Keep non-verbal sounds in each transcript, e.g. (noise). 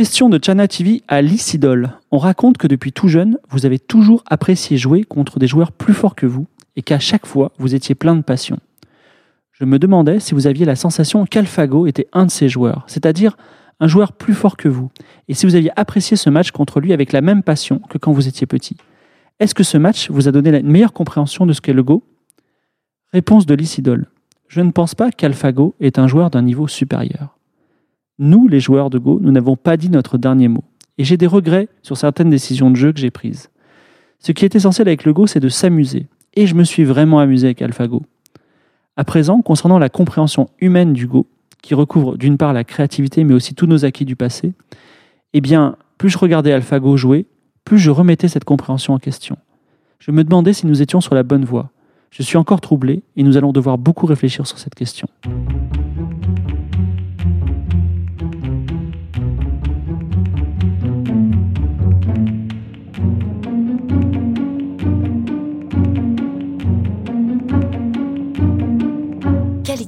Question de Chana TV à Lycidol. On raconte que depuis tout jeune, vous avez toujours apprécié jouer contre des joueurs plus forts que vous et qu'à chaque fois, vous étiez plein de passion. Je me demandais si vous aviez la sensation qu'Alphago était un de ces joueurs, c'est-à-dire un joueur plus fort que vous, et si vous aviez apprécié ce match contre lui avec la même passion que quand vous étiez petit. Est-ce que ce match vous a donné une meilleure compréhension de ce qu'est le Go? Réponse de Lycidol. Je ne pense pas qu'AlphaGo est un joueur d'un niveau supérieur. Nous, les joueurs de Go, nous n'avons pas dit notre dernier mot. Et j'ai des regrets sur certaines décisions de jeu que j'ai prises. Ce qui est essentiel avec le Go, c'est de s'amuser. Et je me suis vraiment amusé avec AlphaGo. À présent, concernant la compréhension humaine du Go, qui recouvre d'une part la créativité, mais aussi tous nos acquis du passé, eh bien, plus je regardais AlphaGo jouer, plus je remettais cette compréhension en question. Je me demandais si nous étions sur la bonne voie. Je suis encore troublé et nous allons devoir beaucoup réfléchir sur cette question.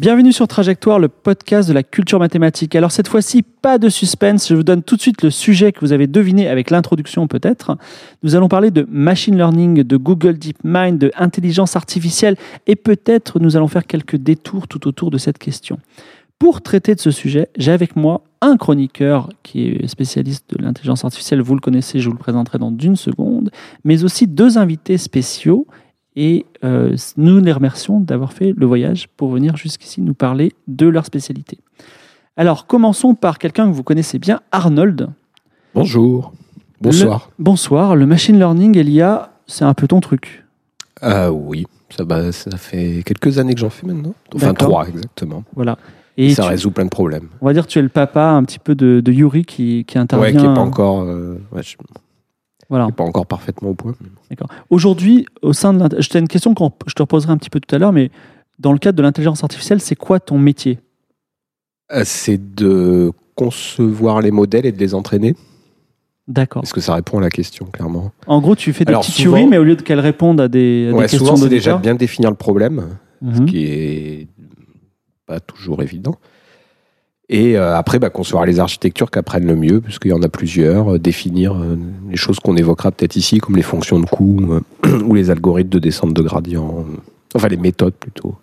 Bienvenue sur Trajectoire, le podcast de la culture mathématique. Alors cette fois-ci, pas de suspense, je vous donne tout de suite le sujet que vous avez deviné avec l'introduction peut-être. Nous allons parler de machine learning, de Google DeepMind, de intelligence artificielle et peut-être nous allons faire quelques détours tout autour de cette question. Pour traiter de ce sujet, j'ai avec moi un chroniqueur qui est spécialiste de l'intelligence artificielle, vous le connaissez, je vous le présenterai dans une seconde, mais aussi deux invités spéciaux et euh, nous les remercions d'avoir fait le voyage pour venir jusqu'ici nous parler de leur spécialité. Alors, commençons par quelqu'un que vous connaissez bien, Arnold. Bonjour. Bonsoir. Le, bonsoir. Le machine learning et l'IA, c'est un peu ton truc. Ah oui, ça, bah, ça fait quelques années que j'en fais maintenant. Enfin, trois exactement. Voilà. Et, ça résout plein de problèmes. On va dire que tu es le papa un petit peu de, Yuri qui, qui intervient. Ouais, qui n'est pas encore. Euh, voilà. pas encore parfaitement au point. D'accord. Aujourd'hui, au sein de je une question que je te reposerai un petit peu tout à l'heure, mais dans le cadre de l'intelligence artificielle, c'est quoi ton métier? Euh, C'est de concevoir les modèles et de les entraîner. D'accord. Est-ce que ça répond à la question, clairement? En gros, tu fais des petites tueries, mais au lieu de qu'elles répondent à des, ouais, questions souvent, c'est déjà bien définir le problème, ce Mhm. qui est pas toujours évident. Et euh, après, bah, concevoir les architectures qui apprennent le mieux, puisqu'il y en a plusieurs, euh, définir euh, les choses qu'on évoquera peut-être ici, comme les fonctions de coût ou (clears throat) les algorithmes de descente de gradient, enfin les méthodes plutôt.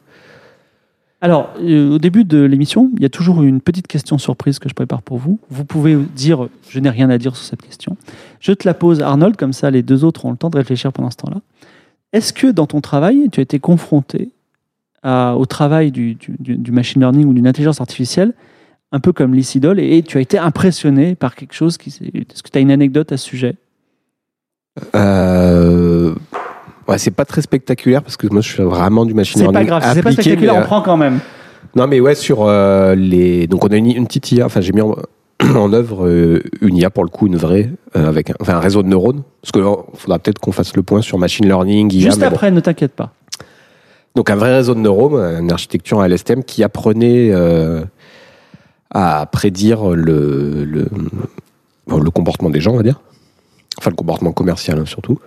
Alors, au début de l'émission, il y a toujours une petite question surprise que je prépare pour vous. Vous pouvez dire, je n'ai rien à dire sur cette question. Je te la pose, Arnold, comme ça les deux autres ont le temps de réfléchir pendant ce temps-là. Est-ce que dans ton travail, tu as été confronté au travail du machine learning ou d'une intelligence artificielle, un peu comme l'ICIDOL, et tu as été impressionné par quelque chose qui... Est-ce que tu as une anecdote à ce sujet? Euh, ouais, c'est pas très spectaculaire parce que moi je suis vraiment du machine C'est learning. pas grave, c'est pas spectaculaire, mais, on prend quand même. euh, Non, mais ouais, sur euh, les. Donc on a une, une petite IA, enfin j'ai mis en, (clears throat) en œuvre euh, une IA pour le coup, une vraie, euh, avec un, enfin, un réseau de neurones. Parce qu'il faudra peut-être qu'on fasse le point sur machine learning, IA. Juste bon. après, ne t'inquiète pas. Donc un vrai réseau de neurones, une architecture à LSTM qui apprenait euh, à prédire le, le, comportement des gens, on va dire. Enfin, le comportement commercial hein, surtout.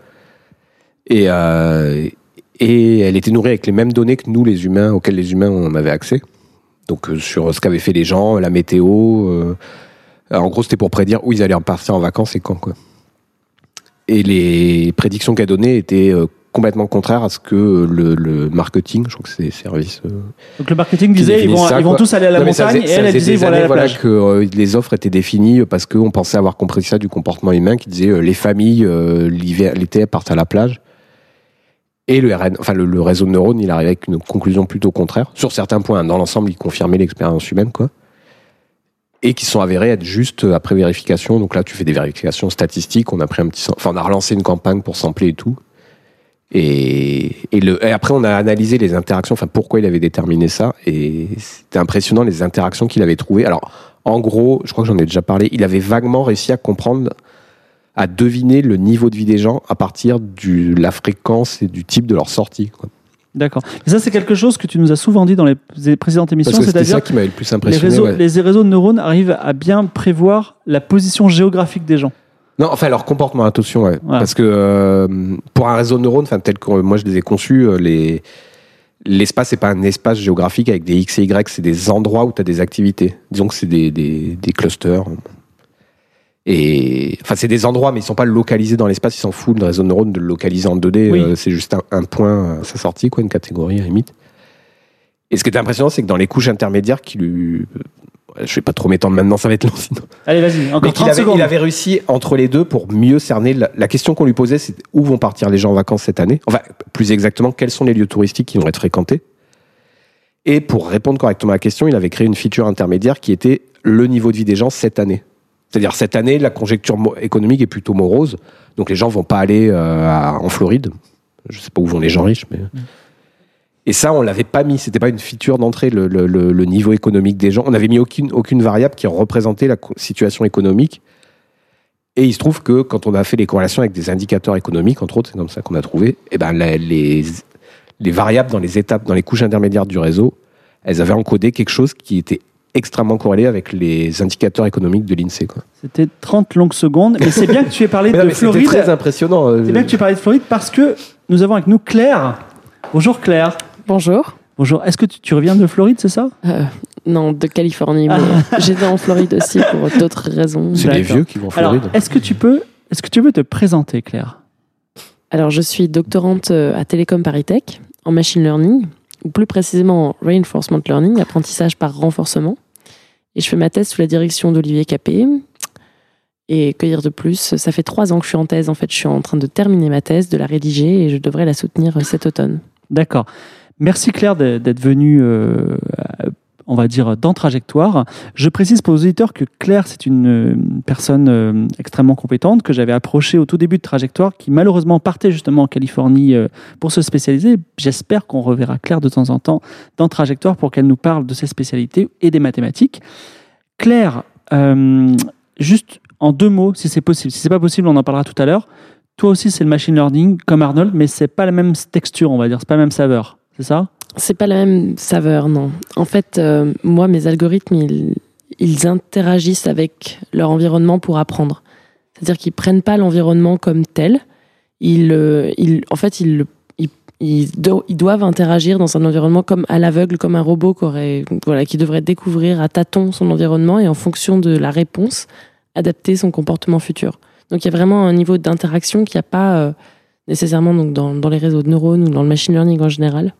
Et, euh, et elle était nourrie avec les mêmes données que nous, les humains, auxquelles les humains on avait accès. Donc euh, sur ce qu'avaient fait les gens, la météo. euh, en gros, c'était pour prédire où ils allaient partir en vacances et quand. Quoi. Et les prédictions qu'elle donnait étaient complètement contraires à ce que le, le marketing, je crois que c'est les services. euh, Donc le marketing disait, ils vont, ça, ils vont quoi. tous aller à la non, montagne, faisait- et elle, elle disait, ils vont aller à la voilà, plage. que euh, les offres étaient définies parce qu'on pensait avoir compris ça du comportement humain qui disait euh, les familles euh, l'hiver, l'été partent à la plage. Et le, RN, enfin, le, le réseau de neurones, il arrivait avec une conclusion plutôt contraire. Sur certains points, dans l'ensemble, il confirmait l'expérience humaine, quoi. Et qui sont avérés être juste après vérification. Donc là, tu fais des vérifications statistiques. On a pris un petit, sam- enfin, on a relancé une campagne pour sampler et tout. Et, et, le, et après, on a analysé les interactions, enfin pourquoi il avait déterminé ça. Et c'était impressionnant les interactions qu'il avait trouvées. Alors, en gros, je crois que j'en ai déjà parlé, il avait vaguement réussi à comprendre, à deviner le niveau de vie des gens à partir de la fréquence et du type de leur sortie. quoi. D'accord. Et ça, c'est quelque chose que tu nous as souvent dit dans les précédentes émissions, c'était ça qui m'avait le plus les impressionné. réseaux, ouais. les réseaux de neurones arrivent à bien prévoir la position géographique des gens. Non, enfin leur comportement, attention, ouais. Voilà. parce que euh, pour un réseau de neurones, enfin tel que euh, moi je les ai conçus, euh, les l'espace c'est pas un espace géographique avec des x et y, c'est des endroits où tu as des activités. Disons que c'est des, des, des clusters. Et enfin, c'est des endroits, mais ils sont pas localisés dans l'espace. Ils s'en foutent le réseau de neurones de le localiser en 2D. Oui. euh, c'est juste un, un point à sa sortie, quoi, une catégorie limite. Et ce qui est impressionnant, c'est que dans les couches intermédiaires, qui lui, je vais pas trop m'étendre maintenant, ça va être long. Sinon. Allez, vas-y, encore Mais qu'il 30 avait, secondes. il avait réussi entre les deux pour mieux cerner la, la question qu'on lui posait, c'est où vont partir les gens en vacances cette année? Enfin, plus exactement, quels sont les lieux touristiques qui vont être fréquentés? Et pour répondre correctement à la question, il avait créé une feature intermédiaire qui était le niveau de vie des gens cette année. C'est-à-dire cette année, la conjecture économique est plutôt morose, donc les gens vont pas aller euh, en Floride. Je sais pas où vont les gens riches, mais et ça, on l'avait pas mis. C'était pas une feature d'entrée, le, le- le- le niveau économique des gens. On n'avait mis aucune, aucune variable qui représentait la situation économique. Et il se trouve que quand on a fait les corrélations avec des indicateurs économiques, entre autres, c'est comme ça qu'on a trouvé, eh ben, la- les, les variables dans les étapes, dans les couches intermédiaires du réseau, elles avaient encodé quelque chose qui était extrêmement corrélé avec les indicateurs économiques de l'INSEE. C'était 30 longues secondes. Mais c'est bien que tu aies parlé (laughs) non, de c'était Floride. très impressionnant. euh, C'est bien que tu aies parlé de Floride parce que nous avons avec nous Claire. Bonjour Claire. Bonjour. Bonjour. Est-ce que tu, tu reviens de Floride, c'est ça? Euh, non, de Californie, mais j'étais en Floride aussi pour (laughs) d'autres raisons. C'est les vieux qui vont en Alors, Floride. est-ce que tu peux, est-ce que tu peux te présenter, Claire? Alors, je suis doctorante euh, à Télécom Paris Tech en machine learning, ou plus précisément en reinforcement learning, apprentissage par renforcement. Et je fais ma thèse sous la direction d'Olivier Capé. Et que dire de plus? Ça fait trois ans que je suis en thèse. En fait, je suis en train de terminer ma thèse, de la rédiger, et je devrais la soutenir euh, cet automne. D'accord. Merci Claire d'être venue, euh, on va dire, dans Trajectoire. Je précise pour les auditeurs que Claire, c'est une euh, personne euh, extrêmement compétente que j'avais approchée au tout début de Trajectoire, qui malheureusement partait justement en Californie pour se spécialiser. J'espère qu'on reverra Claire de temps en temps dans Trajectoire pour qu'elle nous parle de ses spécialités et des mathématiques. Claire, juste en deux mots, si c'est possible. Si c'est pas possible, on en parlera tout à l'heure. Toi aussi, c'est le machine learning comme Arnold, mais c'est pas la même texture, on va dire, c'est pas la même saveur, c'est pas la même saveur, non. En fait, euh, moi, mes algorithmes, ils, interagissent avec leur environnement pour apprendre. C'est-à-dire qu'ils prennent pas l'environnement comme tel. Ils, euh, en fait, ils, doivent interagir dans un environnement comme à l'aveugle, comme un robot qui, devrait découvrir à tâtons son environnement et en fonction de la réponse, adapter son comportement futur. Donc il y a vraiment un niveau d'interaction qu'il n'y a pas euh, nécessairement dans les réseaux de neurones ou dans le machine learning en général.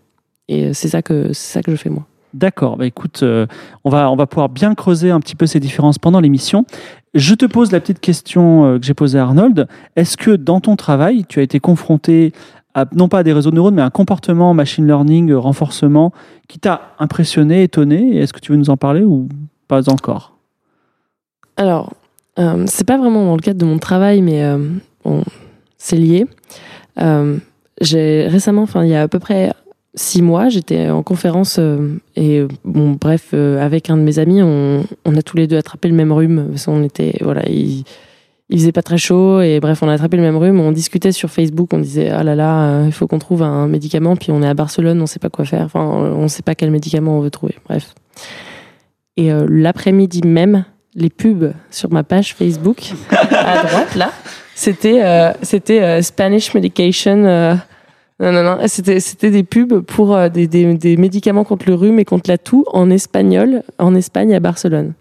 Et euh, c'est ça que c'est ça que je fais moi. D'accord, bah écoute, euh, on, va, on va pouvoir bien creuser un petit peu ces différences pendant l'émission. Je te pose la petite question euh, que j'ai posée à Arnold. Est-ce que dans ton travail, tu as été confronté à, non pas à des réseaux de neurones, mais à un comportement machine learning, euh, renforcement, qui t'a impressionné, étonné? Est-ce que tu veux nous en parler ou pas encore? Alors, c'est pas vraiment dans le cadre de mon travail, mais bon, c'est lié. J'ai récemment, enfin il y a à peu près six mois, j'étais en conférence euh, et bon bref, euh, avec un de mes amis, on, on a tous les deux attrapé le même rhume. Parce qu'on était voilà, il, il faisait pas très chaud et bref, on a attrapé le même rhume. On discutait sur Facebook, on disait ah là là, euh, il faut qu'on trouve un médicament. Puis on est à Barcelone, on sait pas quoi faire. Enfin, on sait pas quel médicament on veut trouver. Bref. Et euh, l'après-midi même, les pubs sur ma page Facebook (laughs) à droite là, c'était euh, c'était euh, Spanish medication. Non non non, c'était c'était des pubs pour euh, des, des, des médicaments contre le rhume et contre la toux en espagnol en Espagne à Barcelone.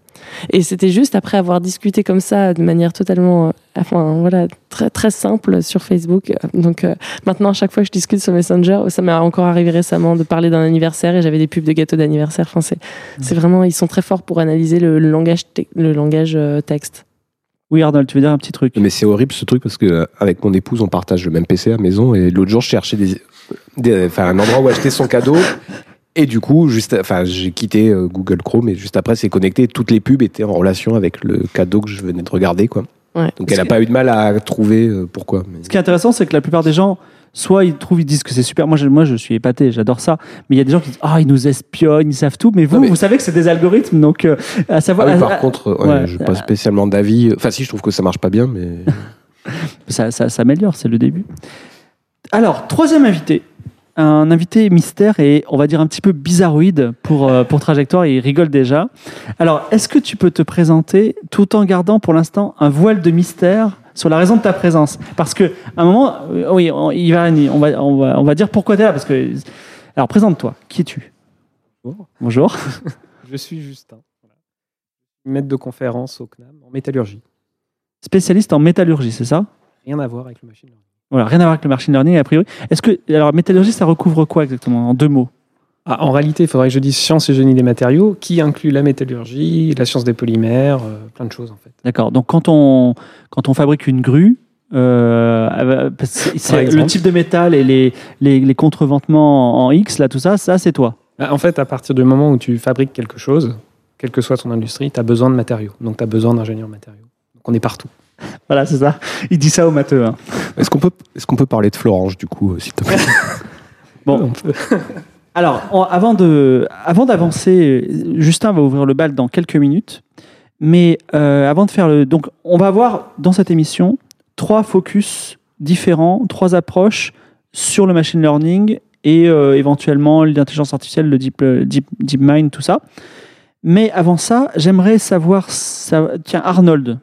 Et c'était juste après avoir discuté comme ça de manière totalement, euh, enfin voilà, très très simple sur Facebook. Donc euh, maintenant à chaque fois que je discute sur Messenger, ça m'est encore arrivé récemment de parler d'un anniversaire et j'avais des pubs de gâteaux d'anniversaire. Enfin c'est c'est vraiment, ils sont très forts pour analyser le, le langage te- le langage euh, texte. Oui, Arnold, tu veux dire un petit truc? Mais c'est horrible ce truc parce que euh, avec mon épouse on partage le même PC à la maison et l'autre jour je cherchais des, des- enfin un endroit où acheter son cadeau et du coup juste enfin j'ai quitté euh, Google Chrome et juste après c'est connecté toutes les pubs étaient en relation avec le cadeau que je venais de regarder quoi. Ouais. Donc elle a pas eu de mal à trouver euh, pourquoi. mais- Ce qui est intéressant, c'est que la plupart des gens soit ils trouvent, ils disent que c'est super. Moi, je, moi, je suis épaté, j'adore ça. Mais il y a des gens qui disent, ah, ils nous espionnent, ils savent tout. Mais vous, Non, mais- vous savez que c'est des algorithmes, donc euh, à savoir. Ah oui, à- par contre, ouais, ouais. je n'ai pas spécialement d'avis. Enfin, si, je trouve que ça marche pas bien, mais. (laughs) ça, ça s'améliore, c'est le début. Alors, troisième invité. Un invité mystère et on va dire un petit peu bizarroïde pour, euh, pour Trajectoire, il rigole déjà. Alors, est-ce que tu peux te présenter tout en gardant pour l'instant un voile de mystère sur la raison de ta présence Parce que à un moment, euh, oui, on, il va, on, va, on, va, on va dire pourquoi tu es là. Parce que, alors, présente-toi. Qui es-tu? Bonjour. Bonjour. (laughs) Je suis Justin. Maître de conférence au CNAM en métallurgie. Spécialiste en métallurgie, c'est ça? Rien à voir avec le machine learning. Voilà, rien à voir avec le machine learning a priori. Est-ce que alors métallurgie, ça recouvre quoi exactement? En deux mots Ah, en réalité, il faudrait que je dise science et génie des matériaux, qui inclut la métallurgie, la science des polymères, euh, plein de choses en fait. D'accord. Donc quand on quand on fabrique une grue, euh, c'est- c'est exemple. le type de métal et les, les, les contreventements en X là, tout ça, ça c'est toi. Bah, en fait, à partir du moment où tu fabriques quelque chose, quelle que soit ton industrie, tu as besoin de matériaux. Donc tu as besoin d'ingénieurs matériaux. Donc on est partout. Voilà, c'est ça. Il dit ça au matheux. hein. Est-ce qu'on peut, est qu'on peut parler de Florange, du coup, euh, s'il te plaît? Bon. (laughs) On peut- Alors, avant de, avant d'avancer, Justin va ouvrir le bal dans quelques minutes. Mais euh, avant de faire le, donc, on va voir dans cette émission trois focus différents, trois approches sur le machine learning et euh, éventuellement l'intelligence artificielle, le deep, deep, deep tout ça. Mais avant ça, j'aimerais savoir, ça, tiens, Arnold,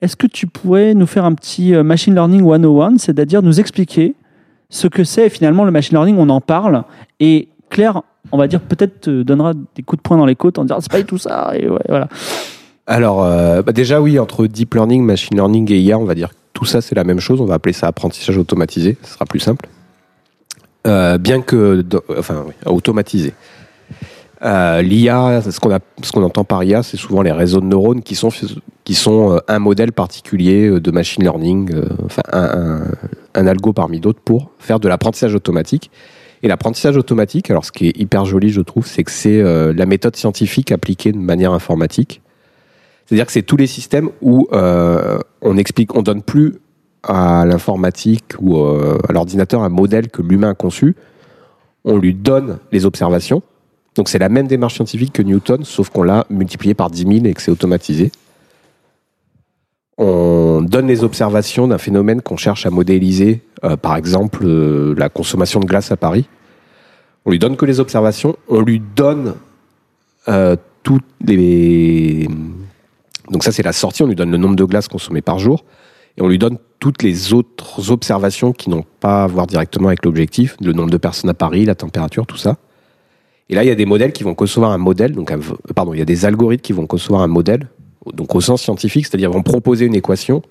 est-ce que tu pourrais nous faire un petit euh, machine learning 101, c'est-à-dire nous expliquer ce que c'est finalement le machine learning, on en parle, et Claire, on va dire, peut-être te donnera des coups de poing dans les côtes en disant c'est pas tout ça. Et voilà. Alors, euh, bah déjà, oui, entre deep learning, machine learning et IA, on va dire tout ça, c'est la même chose. On va appeler ça apprentissage automatisé. Ce sera plus simple. Euh, bien que, enfin, oui, automatisé. Euh, L'IA, ce qu'on entend par IA, c'est souvent les réseaux de neurones qui sont, qui sont euh, un modèle particulier de machine learning, enfin, un, un algo parmi d'autres pour faire de l'apprentissage automatique. Et l'apprentissage automatique, alors ce qui est hyper joli, je trouve, c'est que c'est euh, la méthode scientifique appliquée de manière informatique. C'est-à-dire que c'est tous les systèmes où euh, on explique, on donne plus à l'informatique ou euh, à l'ordinateur un modèle que l'humain a conçu. On lui donne les observations. Donc c'est la même démarche scientifique que Newton, sauf qu'on l'a multiplié par 10 000 et que c'est automatisé. On donne les observations d'un phénomène qu'on cherche à modéliser, euh, par exemple euh, la consommation de glace à Paris. On lui donne que les observations, on lui donne euh, toutes les donc ça, c'est la sortie. On lui donne le nombre de glaces consommées par jour. Et on lui donne toutes les autres observations qui n'ont pas à voir directement avec l'objectif. Le nombre de personnes à Paris, la température, tout ça. Et là, il y a des modèles qui vont concevoir un modèle. Donc, pardon, il y a des algorithmes qui vont concevoir un modèle. Donc, au sens scientifique, c'est-à-dire vont proposer une équation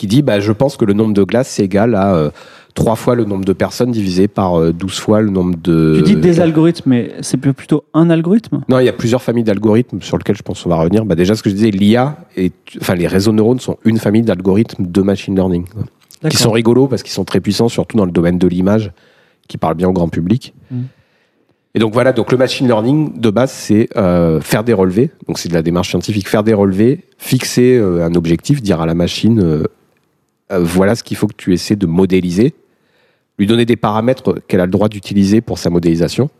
qui dit, bah, je pense que le nombre de glaces, c'est égal à euh, 3 fois le nombre de personnes divisé par euh, 12 fois le nombre de... tu dis des algorithmes, mais c'est plutôt un algorithme? Non, il y a plusieurs familles d'algorithmes sur lesquels je pense qu'on va revenir. Bah déjà, ce que je disais, l'IA, et enfin les réseaux neurones sont une famille d'algorithmes de machine learning qui D'accord. sont rigolos parce qu'ils sont très puissants, surtout dans le domaine de l'image, qui parle bien au grand public. Mm. Et donc voilà, donc le machine learning de base, c'est euh, faire des relevés. Donc c'est de la démarche scientifique, faire des relevés, fixer euh, un objectif, dire à la machine, euh, voilà ce qu'il faut que tu essaies de modéliser, lui donner des paramètres qu'elle a le droit d'utiliser pour sa modélisation.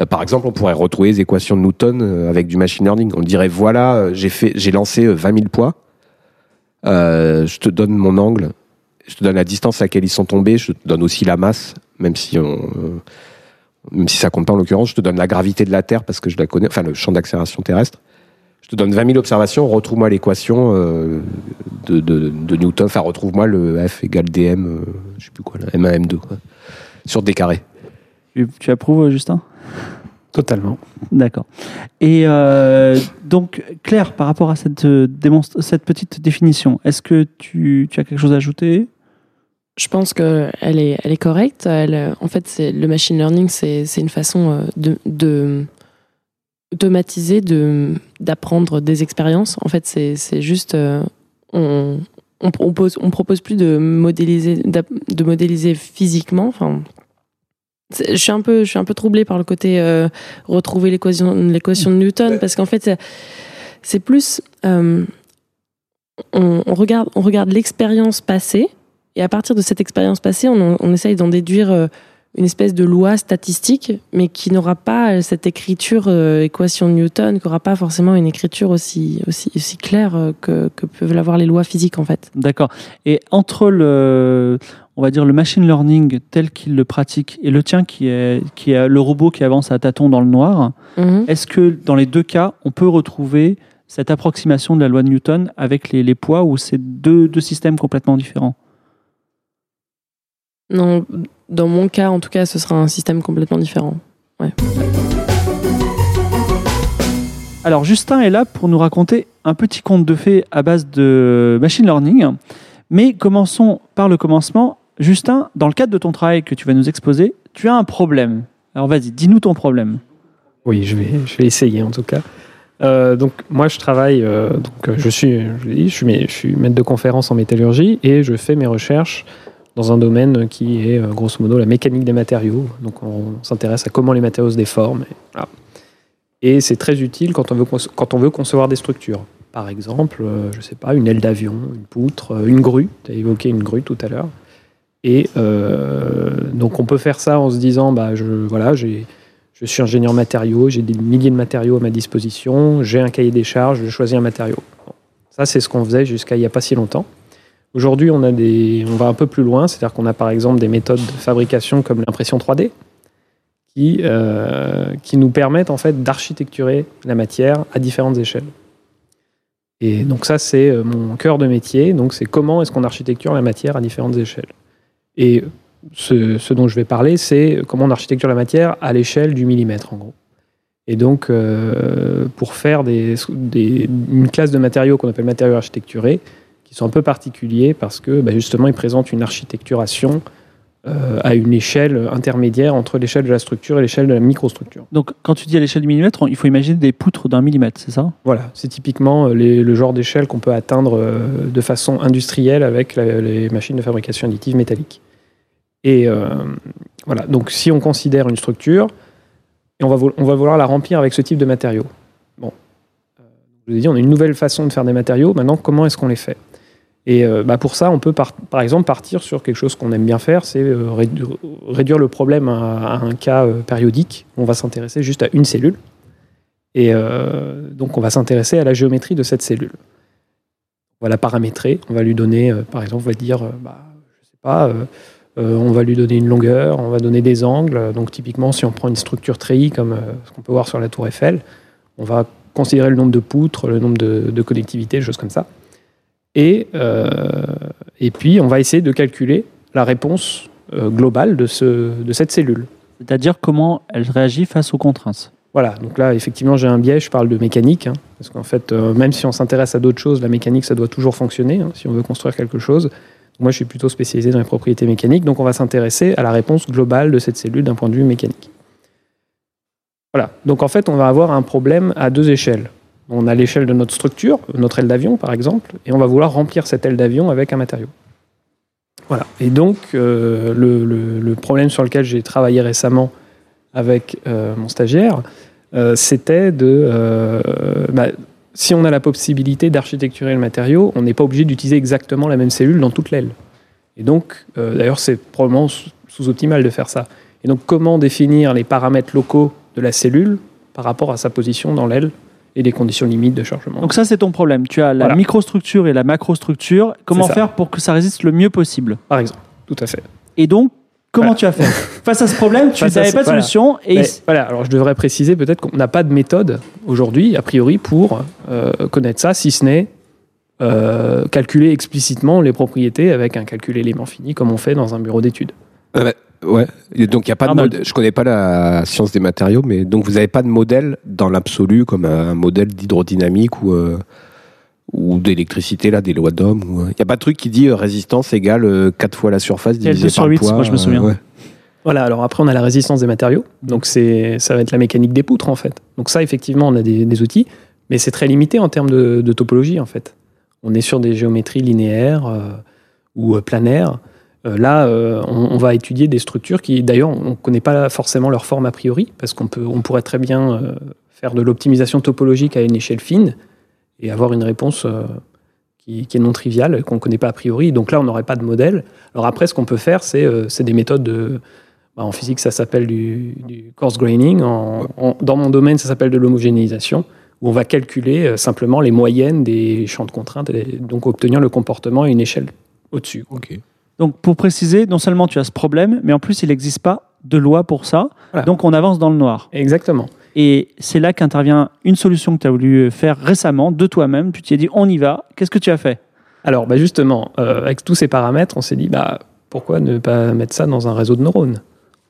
Euh, Par exemple, on pourrait retrouver les équations de Newton euh, avec du machine learning. On dirait voilà, j'ai fait, j'ai lancé euh, 20 000 poids. Je te donne mon angle, je te donne la distance à laquelle ils sont tombés, je te donne aussi la masse, même si on, même si ça compte pas en l'occurrence. Je te donne la gravité de la Terre parce que je la connais, enfin le champ d'accélération terrestre. Je te donne 20 000 observations, retrouve-moi l'équation euh, de, de, de Newton, enfin retrouve-moi le F égale dm, euh, je sais plus quoi, là, M1, M2, quoi, sur d carré. Tu, tu approuves, Justin? Totalement. D'accord. Et euh, donc, Claire, par rapport à cette, euh, petite définition, est-ce que tu, tu as quelque chose à ajouter? Je pense qu'elle est, elle est correcte. Elle, euh, en fait, c'est, le machine learning, c'est, c'est une façon euh, de, de automatiser, de, d'apprendre des expériences. En fait, c'est, c'est juste. euh, on, on, propose, on propose plus de modéliser, de modéliser physiquement. Enfin, je suis un peu, je suis un peu troublée par le côté euh, retrouver l'équation, l'équation de Newton, parce qu'en fait, c'est, plus. euh, on, on regarde, on regarde l'expérience passée Et à partir de cette expérience passée, on, on essaye d'en déduire une espèce de loi statistique, mais qui n'aura pas cette écriture euh, équation de Newton, qui n'aura pas forcément une écriture aussi, aussi, aussi claire euh, que, que peuvent l'avoir les lois physiques en fait. D'accord. Et entre le, on va dire le machine learning tel qu'il le pratique et le tien qui est, qui est le robot qui avance à tâtons dans le noir, Mhm. est-ce que dans les deux cas, on peut retrouver cette approximation de la loi de Newton avec les, les poids ou c'est deux, deux systèmes complètement différents? Non, dans mon cas, en tout cas, ce sera un système complètement différent. Alors Justin est là pour nous raconter un petit conte de fées à base de machine learning. Mais commençons par le commencement. Justin, dans le cadre de ton travail que tu vas nous exposer, tu as un problème. Alors vas-y, dis-nous ton problème. Oui, je vais, je vais essayer en tout cas. Euh, donc moi je travaille, euh, donc je suis, je, suis, je suis maître de conférence en métallurgie et je fais mes recherches dans un domaine qui est euh, grosso modo la mécanique des matériaux. Donc on s'intéresse à comment les matériaux se déforment. Et, c'est très utile quand on veut quand on veut concevoir des structures. Par exemple, euh, je sais pas, une aile d'avion, une poutre, euh, une grue. Tu as évoqué une grue tout à l'heure. Et donc on peut faire ça en se disant, bah je voilà, je suis ingénieur matériaux, j'ai des milliers de matériaux à ma disposition, j'ai un cahier des charges, je choisis un matériau. Ça, c'est ce qu'on faisait jusqu'à il n'y a pas si longtemps. Aujourd'hui, on, on va un peu plus loin, c'est-à-dire qu'on a par exemple des méthodes de fabrication comme l'impression 3D qui, euh, qui nous permettent en fait d'architecturer la matière à différentes échelles. Et donc ça, c'est euh, mon cœur de métier. Donc c'est comment est-ce qu'on architecture la matière à différentes échelles. Et ce, ce dont je vais parler, c'est comment on architecture la matière à l'échelle du millimètre, en gros. Et donc, euh, pour faire des, des- une classe de matériaux qu'on appelle matériaux architecturés, qui sont un peu particuliers parce que bah, justement, ils présentent une architecturation euh, à une échelle intermédiaire entre l'échelle de la structure et l'échelle de la microstructure. Donc quand tu dis à l'échelle du millimètre, on- il faut imaginer des poutres d'un millimètre, c'est ça? Voilà, c'est typiquement euh, les- le genre d'échelle qu'on peut atteindre euh, de façon industrielle avec la- les machines de fabrication additive métallique. Et euh, voilà, donc si on considère une structure, et on va, on va vouloir la remplir avec ce type de matériaux. Bon, je vous ai dit, on a une nouvelle façon de faire des matériaux. Maintenant, comment est-ce qu'on les fait? Et euh, bah, pour ça, on peut par, exemple partir sur quelque chose qu'on aime bien faire, c'est euh, rédu- réduire le problème à, un cas euh, périodique. On va s'intéresser juste à une cellule. Et donc, on va s'intéresser à la géométrie de cette cellule. On va la paramétrer. On va lui donner, par exemple, on va dire, bah, je sais pas, on va lui donner une longueur, on va donner des angles. Donc, typiquement, si on prend une structure treillis comme ce qu'on peut voir sur la Tour Eiffel, on va considérer le nombre de poutres, le nombre de, de connectivités, choses comme ça. Et, euh, et puis, on va essayer de calculer la réponse euh, globale de, ce, de cette cellule. C'est-à-dire comment elle réagit face aux contraintes. Voilà, donc là, effectivement, j'ai un biais, je parle de mécanique, hein, parce qu'en fait, euh, même si on s'intéresse à d'autres choses, la mécanique, ça doit toujours fonctionner, hein, si on veut construire quelque chose. Moi, je suis plutôt spécialisé dans les propriétés mécaniques, donc on va s'intéresser à la réponse globale de cette cellule d'un point de vue mécanique. Voilà, donc en fait, on va avoir un problème à deux échelles. On a l'échelle de notre structure, notre aile d'avion, par exemple, et on va vouloir remplir cette aile d'avion avec un matériau. Voilà, et donc, euh, le, problème sur lequel j'ai travaillé récemment avec euh, mon stagiaire, euh, c'était de. bah, si on a la possibilité d'architecturer le matériau, on n'est pas obligé d'utiliser exactement la même cellule dans toute l'aile. Et donc, d'ailleurs, c'est probablement sous- sous-optimal de faire ça. Et donc, comment définir les paramètres locaux de la cellule par rapport à sa position dans l'aile et les conditions limites de chargement Donc ça, c'est ton problème. Tu as la Voilà. microstructure et la macrostructure. Comment faire pour que ça résiste le mieux possible? Par exemple, tout à fait. Et donc, comment Voilà. tu as fait? (laughs) Face à ce problème, tu n'avais pas de voilà. solution. Et Mais voilà, alors je devrais préciser peut-être qu'on n'a pas de méthode aujourd'hui, a priori, pour euh, connaître ça, si ce n'est euh, calculer explicitement les propriétés avec un calcul élément fini, comme on fait dans un bureau d'études. Bah, ouais. Et donc il y a pas de modèle. Je connais pas la science des matériaux, mais donc vous n'avez pas de modèle dans l'absolu comme un modèle d'hydrodynamique ou euh, ou d'électricité là, des lois d'Ohm. ou, euh, Il y a pas de truc qui dit euh, résistance égale 4 fois la surface Il divisé par le huit, poids. moi, je me euh, souviens. ouais. Voilà, alors après on a la résistance des matériaux, donc c'est ça va être la mécanique des poutres en fait. Donc ça effectivement on a des, des outils, mais c'est très limité en termes de, de topologie en fait. On est sur des géométries linéaires euh, ou euh, planaires. Euh, là, euh, on, va étudier des structures qui d'ailleurs on ne connaît pas forcément leur forme a priori, parce qu'on on pourrait très bien euh, faire de l'optimisation topologique à une échelle fine et avoir une réponse qui, est non trivial, qu'on ne connaît pas a priori. Donc là, on n'aurait pas de modèle. Alors après, ce qu'on peut faire, c'est des méthodes de... bah, en physique, ça s'appelle du, coarse graining. Dans mon domaine, ça s'appelle de l'homogénéisation, où on va calculer simplement les moyennes des champs de contraintes, et donc obtenir le comportement à une échelle au-dessus. Donc, pour préciser, non seulement tu as ce problème, mais en plus, il n'existe pas de loi pour ça. Voilà. Donc, on avance dans le noir. Exactement. Et c'est là qu'intervient une solution que tu as voulu faire récemment de toi-même. Tu t'es dit, on y va. Qu'est-ce que tu as fait? Alors, bah justement, euh, avec tous ces paramètres, on s'est dit, bah, pourquoi ne pas mettre ça dans un réseau de neurones?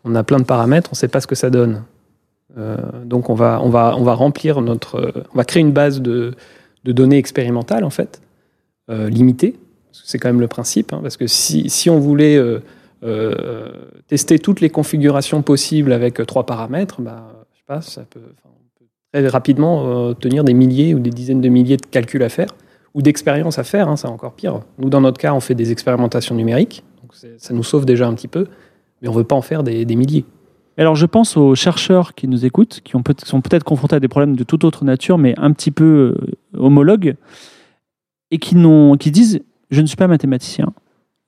On a plein de paramètres, on ne sait pas ce que ça donne. Euh, donc, on va, on, va, on va remplir notre. euh, on va créer une base de, de données expérimentales, en fait, euh, limitée. C'est quand même le principe. hein, parce que si, si on voulait euh, euh, tester toutes les configurations possibles avec euh, trois paramètres, bah, je sais pas, ça peut, on peut très rapidement obtenir des milliers ou des dizaines de milliers de calculs à faire ou d'expériences à faire, hein, c'est encore pire. Nous, dans notre cas, on fait des expérimentations numériques, donc ça nous sauve déjà un petit peu, mais on ne veut pas en faire des, des milliers. Alors, je pense aux chercheurs qui nous écoutent, qui ont peut sont peut-être confrontés à des problèmes de toute autre nature, mais un petit peu homologues, et qui, qui disent Je ne suis pas mathématicien.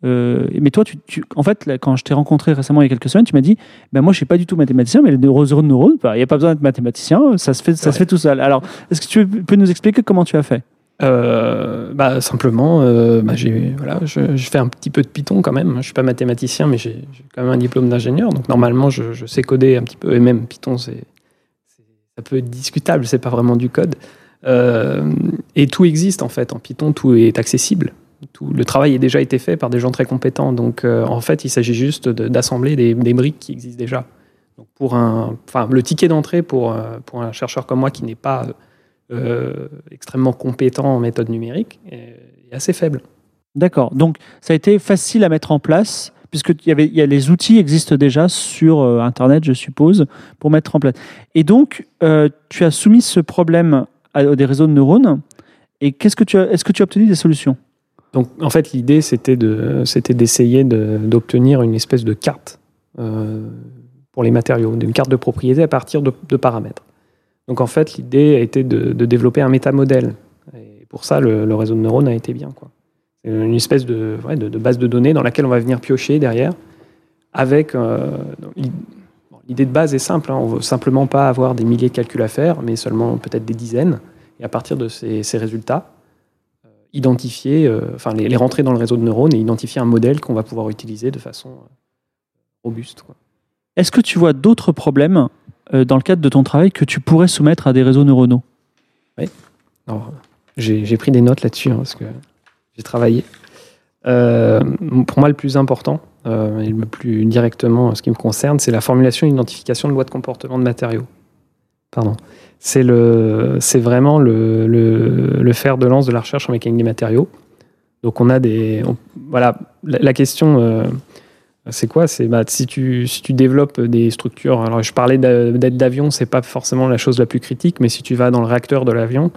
Euh, mais toi, tu, tu- en fait, là, quand je t'ai rencontré récemment il y a quelques semaines, tu m'as dit ben Moi, je ne suis pas du tout mathématicien, mais les neurones, neurones, bah, il n'y a pas besoin d'être mathématicien, ça se fait, ça se fait tout seul. Alors, est-ce que tu peux nous expliquer comment tu as fait? Euh, bah, simplement, euh, bah, j'ai, voilà, je, je fais un petit peu de Python quand même. Je suis pas mathématicien, mais j'ai, j'ai quand même un diplôme d'ingénieur. Donc normalement, je, je sais coder un petit peu. Et même Python, c'est, c'est- peut être discutable. C'est pas vraiment du code. Et tout existe en fait en Python. Tout est accessible. Tout, le travail a déjà été fait par des gens très compétents. Donc euh, en fait, il s'agit juste d'assembler des, briques qui existent déjà. Donc pour un, enfin, le ticket d'entrée pour, euh, pour un chercheur comme moi qui n'est pas euh, extrêmement compétent en méthode numérique est, assez faible. D'accord. Donc, ça a été facile à mettre en place, puisque y avait, y a, les outils existent déjà sur Internet, je suppose, pour mettre en place. Et donc, tu as soumis ce problème à, des réseaux de neurones. Et qu'est-ce que est-ce que tu as obtenu des solutions? Donc en fait, l'idée c'était de, c'était d'essayer de- d'obtenir une espèce de carte euh, pour les matériaux, une carte de propriété à partir de, paramètres. Donc en fait, l'idée a été de, développer un métamodèle. Et pour ça, le, réseau de neurones a été bien. C'est une espèce de, base de données dans laquelle on va venir piocher derrière. Avec euh, l'idée de base est simple. hein. On veut simplement pas avoir des milliers de calculs à faire, mais seulement peut-être des dizaines. Et à partir de ces, résultats, identifier, euh, enfin les, les rentrer dans le réseau de neurones et identifier un modèle qu'on va pouvoir utiliser de façon euh, robuste. Est-ce que tu vois d'autres problèmes euh, dans le cadre de ton travail que tu pourrais soumettre à des réseaux neuronaux? Alors, j'ai j'ai pris des notes là-dessus hein, parce que j'ai travaillé. Euh, pour moi, le plus important euh, et le plus directement ce qui me concerne, c'est la formulation et l'identification de lois de comportement de matériaux. Pardon. C'est vraiment le, fer de lance de la recherche en mécanique des matériaux. Donc, on a des, voilà, la, question. euh, c'est quoi? C'est bah, si, tu, si tu développes des structures. Alors, je parlais d'a- d'aide d'avion, c'est pas forcément la chose la plus critique, mais si tu vas dans le réacteur de l'avion,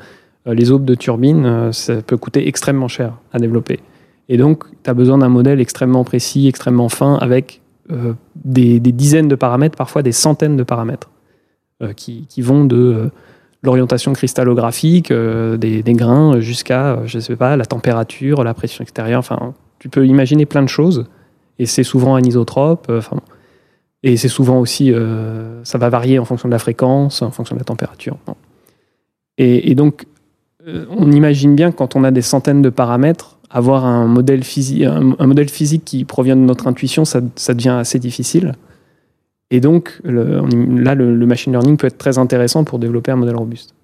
euh, les aubes de turbine, euh, ça peut coûter extrêmement cher à développer. Et donc, tu as besoin d'un modèle extrêmement précis, extrêmement fin, avec des, dizaines de paramètres, parfois des centaines de paramètres, qui, qui vont de euh, l'orientation cristallographique euh, des, grains jusqu'à, euh, je sais pas, la température, la pression extérieure. Enfin, tu peux imaginer plein de choses. Et c'est souvent anisotrope. euh, Enfin, et c'est souvent aussi, euh, ça va varier en fonction de la fréquence, en fonction de la température. Et, donc, euh, on imagine bien quand on a des centaines de paramètres, avoir un modèle, physi- un, modèle physique qui provient de notre intuition, ça devient assez difficile. Et donc, le- on im- là, le, le machine learning peut être très intéressant pour développer un modèle robuste.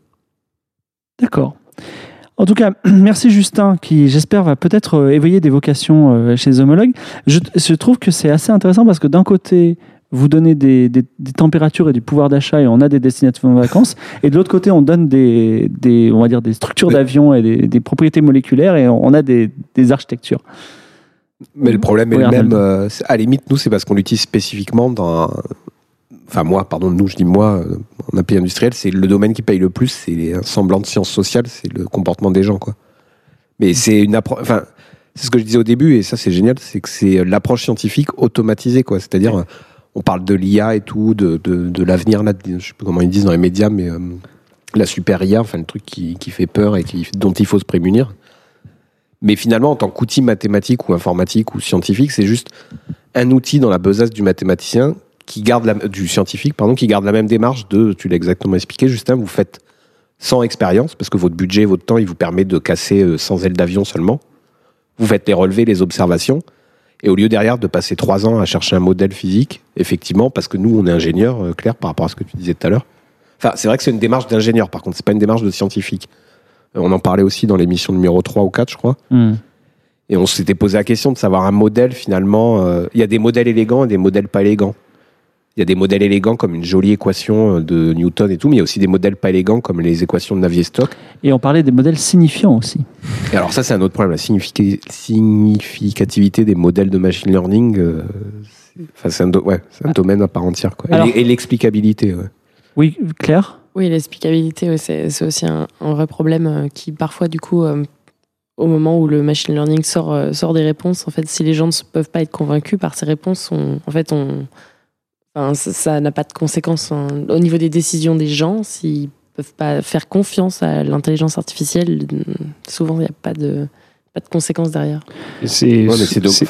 D'accord. En tout cas, (clears throat) merci Justin, qui j'espère va peut-être euh, éveiller des vocations euh, chez les homologues. Je, je trouve que c'est assez intéressant parce que d'un côté, vous donnez des, des- des températures et du pouvoir d'achat et on a des destinations de vacances, et de l'autre côté, on donne des, des, on va dire des structures d'avions et des, des propriétés moléculaires et on a des, des architectures. Mais le problème est Oui, le même. Euh, à la limite, nous, c'est parce qu'on l'utilise spécifiquement dans. un- Enfin, moi, pardon, nous, je dis moi, euh, en API industriel, c'est le domaine qui paye le plus, c'est les semblants de sciences sociales, c'est le comportement des gens, quoi. Mais c'est une approche. Enfin, c'est ce que je disais au début, et ça, c'est génial, c'est que c'est l'approche scientifique automatisée, quoi. C'est-à-dire, euh, on parle de l'IA et tout, de, de, de l'avenir, là, je sais pas comment ils disent dans les médias, mais euh, la super IA, enfin, le truc qui, qui fait peur et qui, dont il faut se prémunir. Mais finalement, en tant qu'outil mathématique ou informatique ou scientifique, c'est juste un outil dans la besace du mathématicien qui garde la, du scientifique, pardon, qui garde la même démarche de, tu l'as exactement expliqué, Justin, vous faites sans expérience, parce que votre budget, votre temps, il vous permet de casser euh, 100 ailes d'avion seulement. Vous faites les relevés, les observations, et au lieu derrière de passer trois ans à chercher un modèle physique, effectivement, parce que nous, on est ingénieur, euh, Claire, par rapport à ce que tu disais tout à l'heure. Enfin, c'est vrai que c'est une démarche d'ingénieur, par contre, c'est pas une démarche de scientifique. Euh, On en parlait aussi dans l'émission numéro 3 ou 4, je crois. Hmm. Et on s'était posé la question de savoir un modèle finalement. euh, Il y a des modèles élégants et des modèles pas élégants. Il y a des modèles élégants comme une jolie équation euh, de Newton et tout, mais il y a aussi des modèles pas élégants comme les équations de Navier-Stokes. Et on parlait des modèles signifiants aussi. Et alors ça, c'est un autre problème. La significa- significativité des modèles de machine learning, euh, c'est- enfin, un, do- ouais, c'est un domaine à part entière. Quoi. Et Alors- l'e- Et l'explicabilité. ouais. Oui, Claire? Oui, l'explicabilité, c'est aussi un, un vrai problème euh, qui parfois, du coup, euh, au moment où le machine learning sort, euh, sort des réponses, en fait, si les gens ne peuvent pas être convaincus par ces réponses, on- en fait, on, enfin, ça- n'a pas de conséquences hein. au niveau des décisions des gens. S'ils peuvent pas faire confiance à l'intelligence artificielle, souvent, il n'y a pas de, pas de conséquences derrière. C'est, Ouais,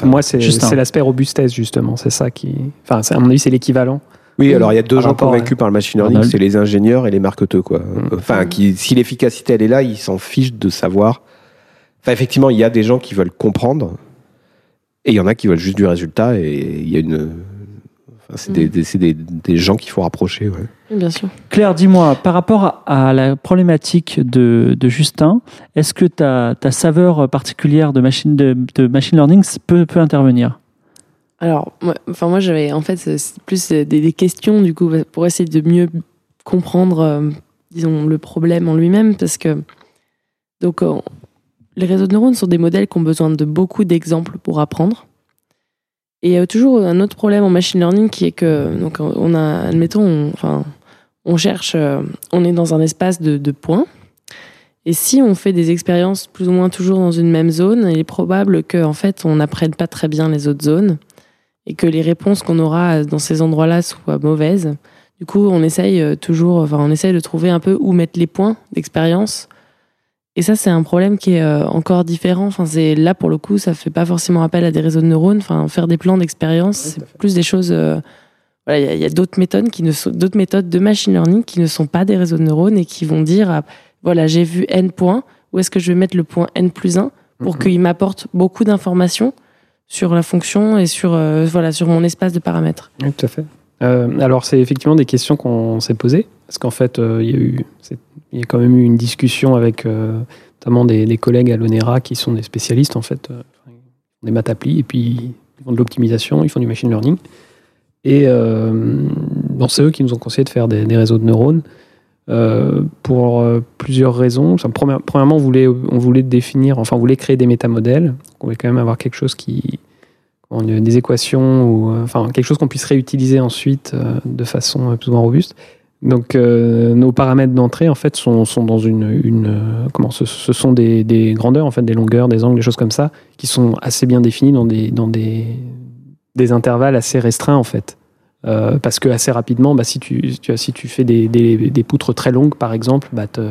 moi, c'est, l'aspect robustesse, justement. C'est ça qui. Enfin, à mon avis, c'est l'équivalent. Oui, alors il y a deux Par gens convaincus par le machine learning, c'est les ingénieurs et les marketeux. Quoi. Mm. Enfin, qui, si l'efficacité elle est là, ils s'en fichent de savoir. Enfin, effectivement, il y a des gens qui veulent comprendre et il y en a qui veulent juste du résultat et il y a une. enfin, c'est des, Mm. des- c'est des, des gens qu'il faut rapprocher. Ouais. Bien sûr. Claire, dis-moi, par rapport à, à la problématique de, de Justin, est-ce que ta, ta saveur particulière de machine, de, de machine learning peut, peut intervenir? Alors, moi, enfin, moi, j'avais en fait c'est plus des, des questions du coup pour essayer de mieux comprendre, euh, disons, le problème en lui-même, parce que donc euh, les réseaux de neurones sont des modèles qui ont besoin de beaucoup d'exemples pour apprendre. Et il y a toujours un autre problème en machine learning qui est que donc on a, admettons, on, enfin, on cherche, euh, on est dans un espace de, points. Et si on fait des expériences plus ou moins toujours dans une même zone, il est probable qu'en fait on n'apprenne pas très bien les autres zones et que les réponses qu'on aura dans ces endroits-là soient mauvaises. Du coup, on essaye euh, toujours, enfin, on essaye de trouver un peu où mettre les points d'expérience. Et ça, c'est un problème qui est euh, encore différent. Enfin, c'est là pour le coup, ça fait pas forcément appel à des réseaux de neurones. Enfin, faire des plans d'expérience, c'est plus des choses. euh, voilà, il y a- d'autres méthodes qui ne sont d'autres méthodes de machine learning qui ne sont pas des réseaux de neurones et qui vont dire, ah, voilà, j'ai vu n points. Où est-ce que je vais mettre le point n plus 1 pour Mhm. qu'il m'apporte beaucoup d'informations sur la fonction et sur euh, voilà sur mon espace de paramètres. Oui, tout à fait. Euh, alors, c'est effectivement des questions qu'on s'est posées, parce qu'en fait, euh, il y a eu, y a quand même eu une discussion avec notamment des, collègues à l'ONERA qui sont des spécialistes en fait, des maths et puis ils font de l'optimisation, ils font du machine learning. Et bon, c'est eux qui nous ont conseillé de faire des, réseaux de neurones pour plusieurs raisons. Premièrement, on voulait, on voulait définir, enfin, on voulait créer des métamodèles. On voulait quand même avoir quelque chose qui, des équations ou euh, enfin quelque chose qu'on puisse réutiliser ensuite euh, de façon euh, plus ou moins robuste. Donc nos paramètres d'entrée en fait sont, sont dans une, une comment ce, sont des, des grandeurs en fait des longueurs des angles des choses comme ça qui sont assez bien définies dans des dans des, des intervalles assez restreints en fait parce que assez rapidement bah, si tu, tu si tu fais des, des, poutres très longues par exemple bah, ta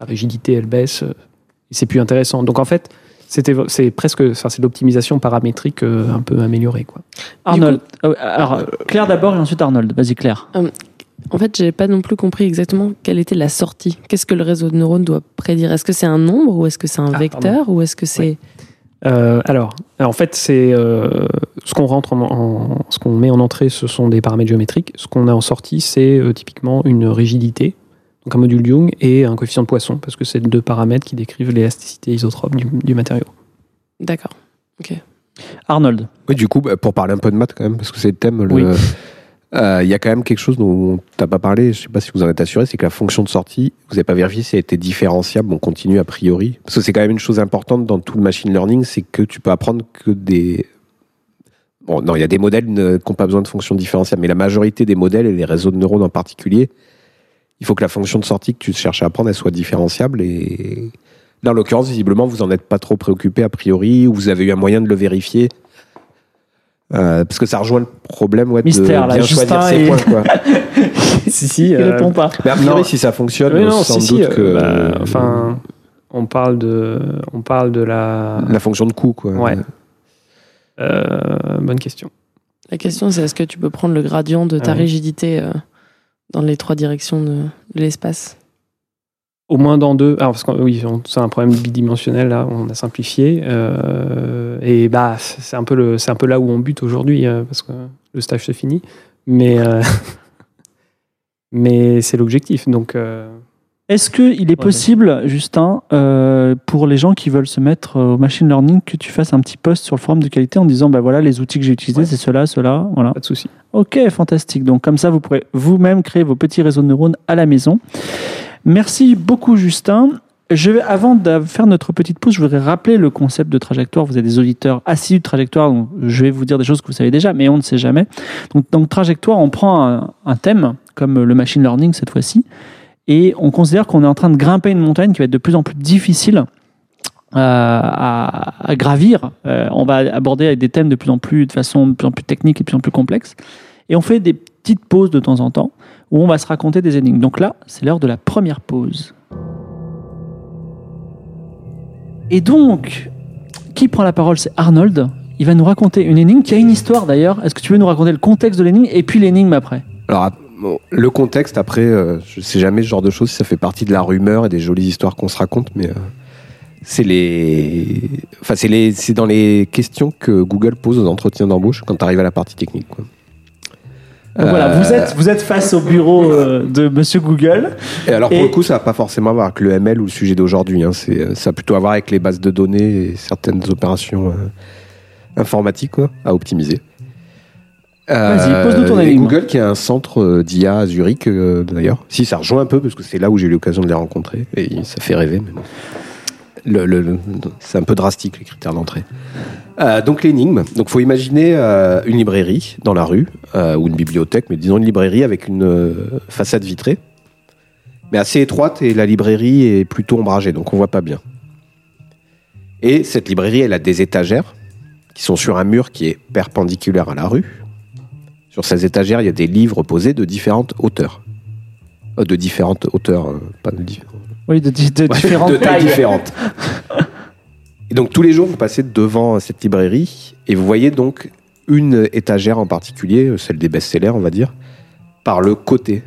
rigidité elle baisse et c'est plus intéressant donc en fait c'était c'est presque enfin, c'est de l'optimisation paramétrique euh, un peu améliorée quoi Arnold. Euh, alors, Claire d'abord et ensuite Arnold. Vas-y, Claire. En fait, j'ai pas non plus compris exactement quelle était la sortie. Qu'est-ce que le réseau de neurones doit prédire? Est-ce que c'est un nombre ou est-ce que c'est un Ah, vecteur ou est-ce que c'est Euh, alors, en fait, c'est euh, ce qu'on rentre en, en- ce qu'on met en entrée, ce sont des paramètres géométriques. Ce qu'on a en sortie, c'est euh, typiquement une rigidité, donc un module Young et un coefficient de Poisson, parce que c'est deux paramètres qui décrivent l'élasticité isotrope du, du matériau. D'accord. Arnold. Oui, du coup, bah, pour parler un peu de maths quand même, parce que c'est le thème, le- Oui. euh, il y a quand même quelque chose dont t'as pas parlé, je sais pas si vous en êtes assuré, c'est que la fonction de sortie, vous n'avez pas vérifié si elle était différenciable, on continue a priori. Parce que c'est quand même une chose importante dans tout le machine learning, c'est que tu peux apprendre que des... Bon, non, il y a des modèles ne- qui n'ont pas besoin de fonction différenciable, mais la majorité des modèles, et les réseaux de neurones en particulier, il faut que la fonction de sortie que tu cherches à apprendre, elle soit différenciable. Et là, en l'occurrence, visiblement, vous en êtes pas trop préoccupé a priori, ou vous avez eu un moyen de le vérifier. Euh, parce que ça rejoint le problème ouais, Mystère, de là, bien choisir ses et- points. Quoi. (laughs) si, si. Il répond pas. Mais a priori, Non. si ça fonctionne, Oui, non, sans si, si, doute euh, que... bah, enfin, on parle de, on parle de la. La fonction de coût, quoi. Ouais. Euh, bonne question. La question, c'est est-ce que tu peux prendre le gradient de ta Ah rigidité euh, dans les trois directions de, l'espace Au moins dans deux. Alors, parce que oui, c'est un problème bidimensionnel, là, on a simplifié. euh, et bah, c'est un, peu un peu là où on bute aujourd'hui, euh, parce que le stage se finit. Mais, euh, (laughs) mais c'est l'objectif. Donc, Est-ce qu'il est possible, Justin, euh, pour les gens qui veulent se mettre euh, au machine learning, que tu fasses un petit post sur le forum de qualité en disant bah voilà les outils que j'ai utilisés, Ouais. c'est cela, cela, voilà. pas de souci. Ok, fantastique. Donc comme ça, vous pourrez vous-même créer vos petits réseaux de neurones à la maison. Merci beaucoup, Justin. Je vais, avant de faire notre petite pause, je voudrais rappeler le concept de trajectoire. Vous êtes des auditeurs assidus de trajectoire, donc je vais vous dire des choses que vous savez déjà, mais on ne sait jamais. Donc, dans trajectoire, on prend un, un thème, comme le machine learning cette fois-ci, et on considère qu'on est en train de grimper une montagne qui va être de plus en plus difficile euh, à, gravir. Euh, on va aborder avec des thèmes de plus en plus, de façon de plus en plus technique et de plus en plus complexe. Et on fait des petites pauses de temps en temps où on va se raconter des énigmes. Donc là, c'est l'heure de la première pause. Et donc, qui prend la parole? C'est Arnold. Il va nous raconter une énigme qui a une histoire d'ailleurs. Est-ce que tu veux nous raconter le contexte de l'énigme et puis l'énigme après? Bon, le contexte, après, euh, je sais jamais ce genre de choses, si ça fait partie de la rumeur et des jolies histoires qu'on se raconte, mais euh, c'est les. Enfin, c'est les... c'est dans les questions que Google pose aux entretiens d'embauche quand tu arrives à la partie technique. Quoi. Donc Voilà, vous êtes, vous êtes face au bureau euh, de Monsieur Google. Et alors, Et- pour le coup, ça va pas forcément avoir avec le ML ou le sujet d'aujourd'hui. Hein. C'est, euh, ça a plutôt à voir avec les bases de données et certaines opérations euh, informatiques quoi, à optimiser. Euh, Vas-y, pose-nous ton énigme. Google qui a un centre euh, d'IA à Zurich, euh, d'ailleurs. Si, ça rejoint un peu, parce que c'est là où j'ai eu l'occasion de les rencontrer. Et ça fait rêver, mais bon. Le, le- le- c'est un peu drastique, les critères d'entrée. Euh, donc, l'énigme. Donc, faut imaginer euh, une librairie dans la rue, euh, ou une bibliothèque, mais disons une librairie avec une euh, façade vitrée mais assez étroite et la librairie est plutôt ombragée, donc on voit pas bien. Et cette librairie, elle a des étagères qui sont sur un mur qui est perpendiculaire à la rue. Sur ces étagères, il y a des livres posés de différentes hauteurs. Euh, de différentes hauteurs, euh, pas de différentes. Oui, de, di- de Ouais, différentes de tailles différentes. (laughs) et donc tous les jours, vous passez devant cette librairie et vous voyez donc une étagère en particulier, celle des best-sellers, on va dire, par le côté.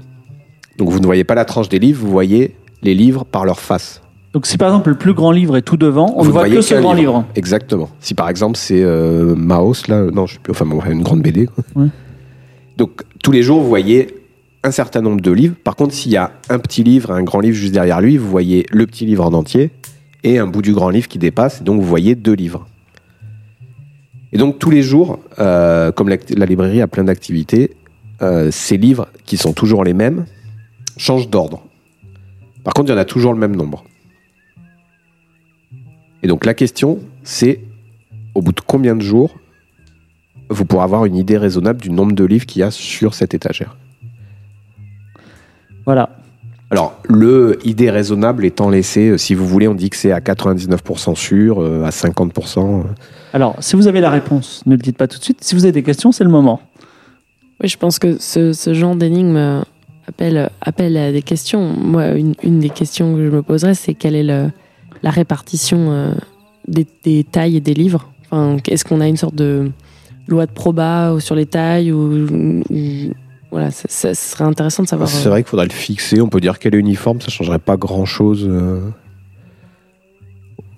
Donc vous ne voyez pas la tranche des livres, vous voyez les livres par leur face. Donc si par exemple le plus grand livre est tout devant, on Vous ne voit voyez que ce grand livre. Exactement. Si par exemple c'est euh, Maos, là, non, je sais plus, enfin bon, une grande BD. quoi. Ouais. Donc tous les jours, vous voyez un certain nombre de livres. Par contre, s'il y a un petit livre, un grand livre juste derrière lui, vous voyez le petit livre en entier et un bout du grand livre qui dépasse. Et donc vous voyez deux livres. Et donc tous les jours, euh, comme la, la librairie a plein d'activités, euh, ces livres qui sont toujours les mêmes changent d'ordre. Par contre, il y en a toujours le même nombre. Et donc la question, c'est au bout de combien de jours vous pourrez avoir une idée raisonnable du nombre de livres qu'il y a sur cette étagère. Voilà. Alors, le idée raisonnable étant laissé, euh, si vous voulez, on dit que c'est à 99% sûr, euh, à 50%. euh. Alors, si vous avez la réponse, ne le dites pas tout de suite. Si vous avez des questions, c'est le moment. Oui, je pense que ce, ce genre d'énigme appelle, appelle à des questions. Moi, une, une des questions que je me poserais, c'est quelle est le- la répartition euh, des, des tailles et des livres? Enfin, Est-ce qu'on a une sorte de loi de proba ou sur les tailles ou, ou- voilà, ça, ça serait intéressant de savoir. C'est euh, vrai qu'il faudrait le fixer. On peut dire qu'elle est uniforme, ça changerait pas grand-chose. euh.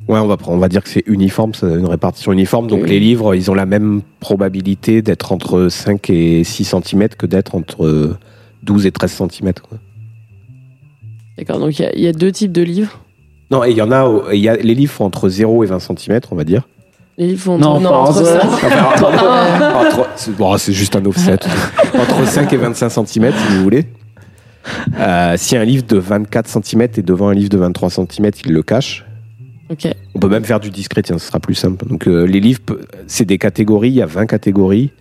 Ouais, on va, on va dire que c'est uniforme, c'est une répartition uniforme. Donc Oui. les livres, ils ont la même probabilité d'être entre 5 et 6 cm que d'être entre euh, 12 et 13 cm. D'accord, donc il y a- il y, a deux types de livres? Non, et il y en a, y a, les livres font entre 0 et 20 cm, on va dire. Les livres font Non, pas (laughs) entre entre- ça. Enfin, entre- c'est bon, c'est juste un offset. (laughs) Entre 5 et 25 cm, si vous voulez. Euh, si un livre de 24 cm est devant un livre de 23 cm, il le cache. Ok. On peut même faire du discret, tiens, ce sera plus simple. Donc euh, les livres, c'est des catégories, il y a 20 catégories.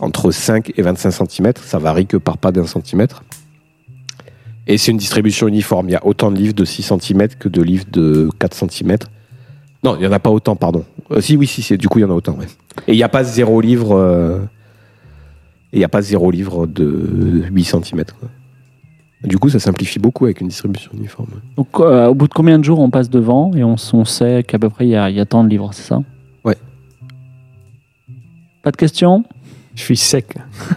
Entre 5 et 25 cm, ça varie que par pas d'un centimètre. Et c'est une distribution uniforme. Il y a autant de livres de 6 cm que de livres de 4 cm. Non, il n'y en a pas autant, pardon. Euh, si, oui, si, c'est- du coup, il y en a autant. ouais. Et il n'y a pas zéro livre. euh, et il n'y a pas zéro livre de 8 cm. Du coup, ça simplifie beaucoup avec une distribution uniforme. Donc, euh, au bout de combien de jours on passe devant et on, s- on sait qu'à peu près il y, a- il y a tant de livres, c'est ça? Ouais. Pas de questions? Je suis sec. (laughs)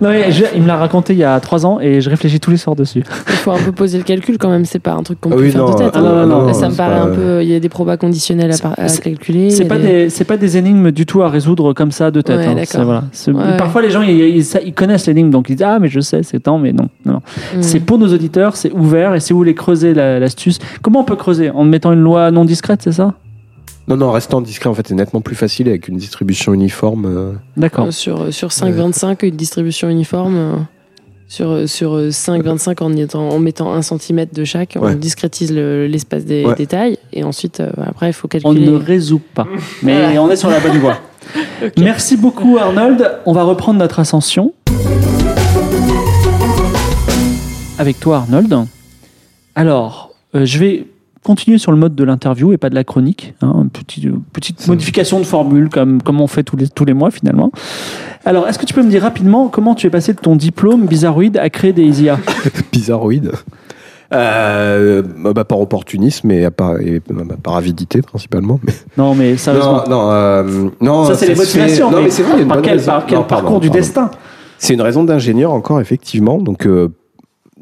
Non, mais je- il me l'a raconté il y a trois ans et je réfléchis tous les soirs dessus. Il faut un peu poser le calcul quand même, c'est pas un truc qu'on Ah peut oui, faire non, de tête. ah non, hein. non, non, Là, ça me c'est paraît pas- un peu. Il y a des probas conditionnels à, par- à C'est- calculer. il y C'est a pas, des- des, c'est pas des énigmes du tout à résoudre comme ça de tête. Ouais, hein. d'accord. C'est- voilà. C'est- Ouais, Parfois, les gens, ils, ils- ça- ils connaissent l'énigme, donc ils disent Ah, mais je sais, c'est temps, mais non. non, non. Mm. C'est pour nos auditeurs, c'est ouvert, et si vous voulez creuser la- l'astuce, comment on peut creuser? En mettant une loi non discrète, c'est ça? Non, non, restant discret, en fait, c'est nettement plus facile avec une distribution uniforme. euh. D'accord. Euh, Sur, sur 5,25, une distribution uniforme. euh, Sur, euh, sur euh, 5,25, en, étant- en mettant un centimètre de chaque, on discrétise le- l'espace des Ouais. détails. Et ensuite, euh, après, il faut On calculer. ne résout pas. Mais Voilà. on est sur la bonne voie. (laughs) Merci beaucoup, Arnold. On va reprendre notre ascension. Avec toi, Arnold. Alors, euh, je vais continuer sur le mode de l'interview et pas de la chronique. hein, une petite, euh, petite modification de formule, comme, comme on fait tous les, tous les mois finalement. Alors, est-ce que tu peux me dire rapidement comment tu es passé de ton diplôme bizarroïde à créer des ISIA (laughs) Bizarroïde. Euh, bah, par opportunisme et, par, et bah, par avidité principalement. Mais... (laughs) Non, mais sérieusement. Non, non, euh, non, ça, c'est les motivations. Non, mais, c'est vrai, il y a une par bonne quel, par quel Non, pardon, parcours du pardon. destin? C'est une raison d'ingénieur encore, effectivement. Donc, euh,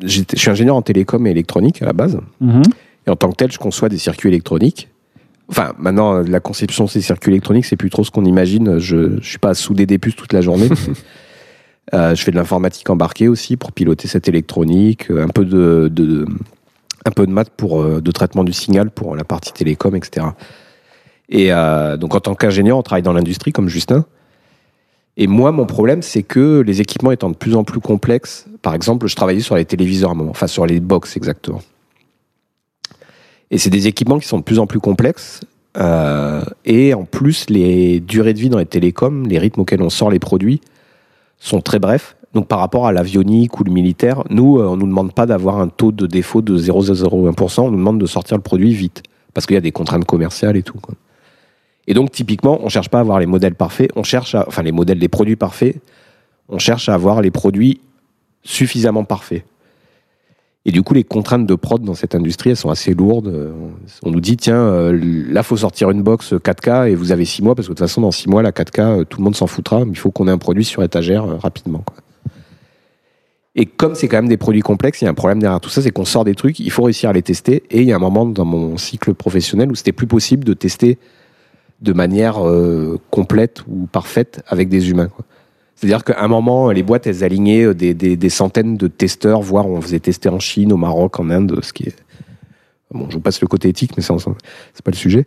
je suis ingénieur en télécom et électronique à la base. Mhm. Et en tant que tel, je conçois des circuits électroniques. Enfin, maintenant, la conception de ces circuits électroniques, c'est plus trop ce qu'on imagine. Je ne suis pas à souder des puces toute la journée. (laughs) Euh, je fais de l'informatique embarquée aussi pour piloter cette électronique, euh, un peu de, de- un peu de maths pour euh, de traitement du signal pour la partie télécom, etc. Et euh, donc, en tant qu'ingénieur, on travaille dans l'industrie comme Justin. Et moi, mon problème, c'est que les équipements étant de plus en plus complexes, par exemple, je travaillais sur les téléviseurs à un moment, enfin sur les box exactement. Et c'est des équipements qui sont de plus en plus complexes. euh, et en plus, les durées de vie dans les télécoms, les rythmes auxquels on sort les produits, sont très brefs. Donc par rapport à l'avionique ou le militaire, nous, euh, on nous demande pas d'avoir un taux de défaut de 0,01%, on nous demande de sortir le produit vite. Parce qu'il y a des contraintes commerciales et tout. Et donc typiquement, on cherche pas à avoir les modèles parfaits, on cherche à, enfin les modèles des produits parfaits, on cherche à avoir les produits suffisamment parfaits. Et du coup, les contraintes de prod dans cette industrie, elles sont assez lourdes. Euh, On nous dit, tiens, euh, là, faut sortir une box 4K et vous avez 6 mois, parce que de toute façon, dans 6 mois, la 4K, euh, tout le monde s'en foutra, mais il faut qu'on ait un produit sur étagère euh, rapidement. Et comme c'est quand même des produits complexes, il y a un problème derrière tout ça, c'est qu'on sort des trucs, il faut réussir à les tester. Et il y a un moment dans mon cycle professionnel où c'était plus possible de tester de manière euh, complète ou parfaite avec des humains. C'est-à-dire qu'à un moment, les boîtes, elles alignaient euh, des, des- centaines de testeurs, voire on faisait tester en Chine, au Maroc, en Inde, ce qui. Bon, je vous passe le côté éthique, mais c'est pas le sujet.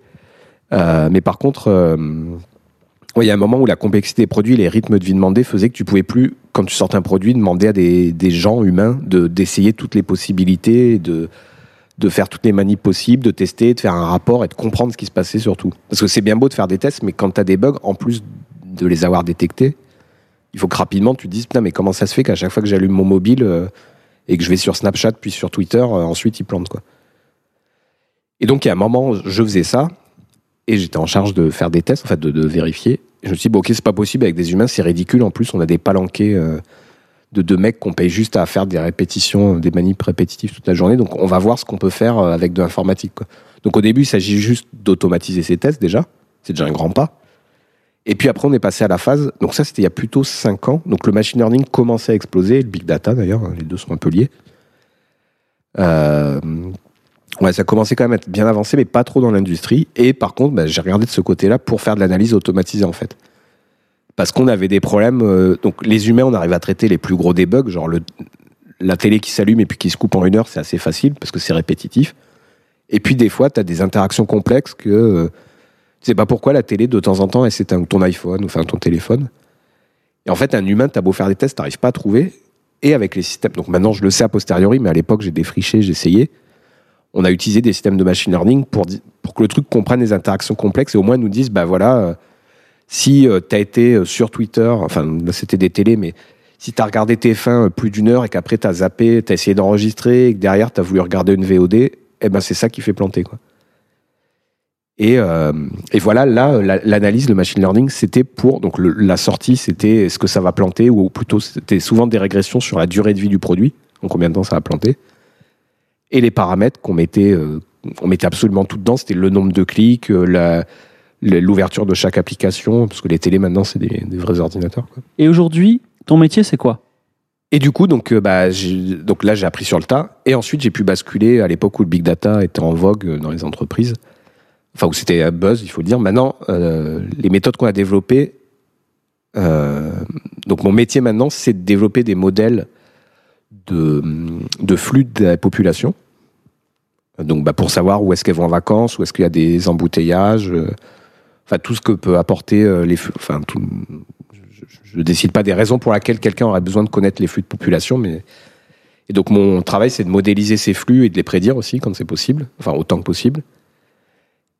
Euh, mais par contre, euh, il y a un moment où la complexité des produits, les rythmes de vie demandés faisaient que tu pouvais plus, quand tu sortais un produit, demander à des, des gens humains de d'essayer toutes les possibilités, de, de faire toutes les manips possibles, de tester, de faire un rapport et de comprendre ce qui se passait surtout. Parce que c'est bien beau de faire des tests, mais quand tu as des bugs, en plus de les avoir détectés, il faut que rapidement tu te dises putain mais comment ça se fait qu'à chaque fois que j'allume mon mobile euh, et que je vais sur Snapchat puis sur Twitter, euh, ensuite il plante quoi. Et donc il y a un moment je faisais ça et j'étais en charge de faire des tests, en fait de, vérifier. Je me suis dit bon ok c'est pas possible avec des humains, c'est ridicule. En plus on a des palanqués euh, de deux mecs qu'on paye juste à faire des répétitions, des manips répétitives toute la journée. Donc on va voir ce qu'on peut faire avec de l'informatique. Donc au début il s'agit juste d'automatiser ces tests déjà, c'est déjà un grand pas. Et puis après, on est passé à la phase. Donc, ça, c'était il y a plutôt 5 ans. Donc, le machine learning commençait à exploser, le big data d'ailleurs, les deux sont un peu liés. Euh, ouais, ça commençait quand même à être bien avancé, mais pas trop dans l'industrie. Et par contre, bah, j'ai regardé de ce côté-là pour faire de l'analyse automatisée en fait. Parce qu'on avait des problèmes. euh, donc, les humains, on arrive à traiter les plus gros débugs, genre le, la télé qui s'allume et puis qui se coupe en une heure, c'est assez facile parce que c'est répétitif. Et puis, des fois, tu as des interactions complexes que. euh, sais pas pourquoi la télé, de temps en temps, elle s'éteint, ton iPhone, ou enfin ton téléphone. Et en fait, un humain, t'as beau faire des tests, t'arrives pas à trouver. Et avec les systèmes, donc maintenant je le sais a posteriori, mais à l'époque j'ai défriché, j'ai essayé. On a utilisé des systèmes de machine learning pour, que le truc comprenne les interactions complexes et au moins nous dise, bah voilà, euh, si tu as été euh, sur Twitter, enfin c'était des télés, mais si tu as regardé TF1 euh, plus d'une heure et qu'après tu as zappé, tu as essayé d'enregistrer et que derrière tu as voulu regarder une VOD, eh ben c'est ça qui fait planter. Quoi. Et, euh, et voilà, là, la- l'analyse, le machine learning, c'était pour. Donc, le- la sortie, c'était est-ce que ça va planter ou plutôt, c'était souvent des régressions sur la durée de vie du produit. en combien de temps ça va planter. Et les paramètres qu'on mettait, euh, on mettait absolument tout dedans, c'était le nombre de clics, euh, la- l'ouverture de chaque application, parce que les télés maintenant c'est des, des vrais ordinateurs. quoi. Et aujourd'hui, ton métier, c'est quoi? Et du coup, donc, bah, donc là, j'ai appris sur le tas. Et ensuite, j'ai pu basculer à l'époque où le big data était en vogue dans les entreprises. Enfin, où c'était un buzz, il faut le dire. Maintenant, euh, les méthodes qu'on a développées. euh, donc, mon métier maintenant, c'est de développer des modèles de, de flux de la population. Donc, bah, pour savoir où est-ce qu'elles vont en vacances, où est-ce qu'il y a des embouteillages. euh, Enfin, tout ce que peut apporter les flux. Enfin, je ne décide pas des raisons pour lesquelles quelqu'un aurait besoin de connaître les flux de population, mais et donc mon travail c'est de modéliser ces flux et de les prédire aussi quand c'est possible, enfin autant que possible.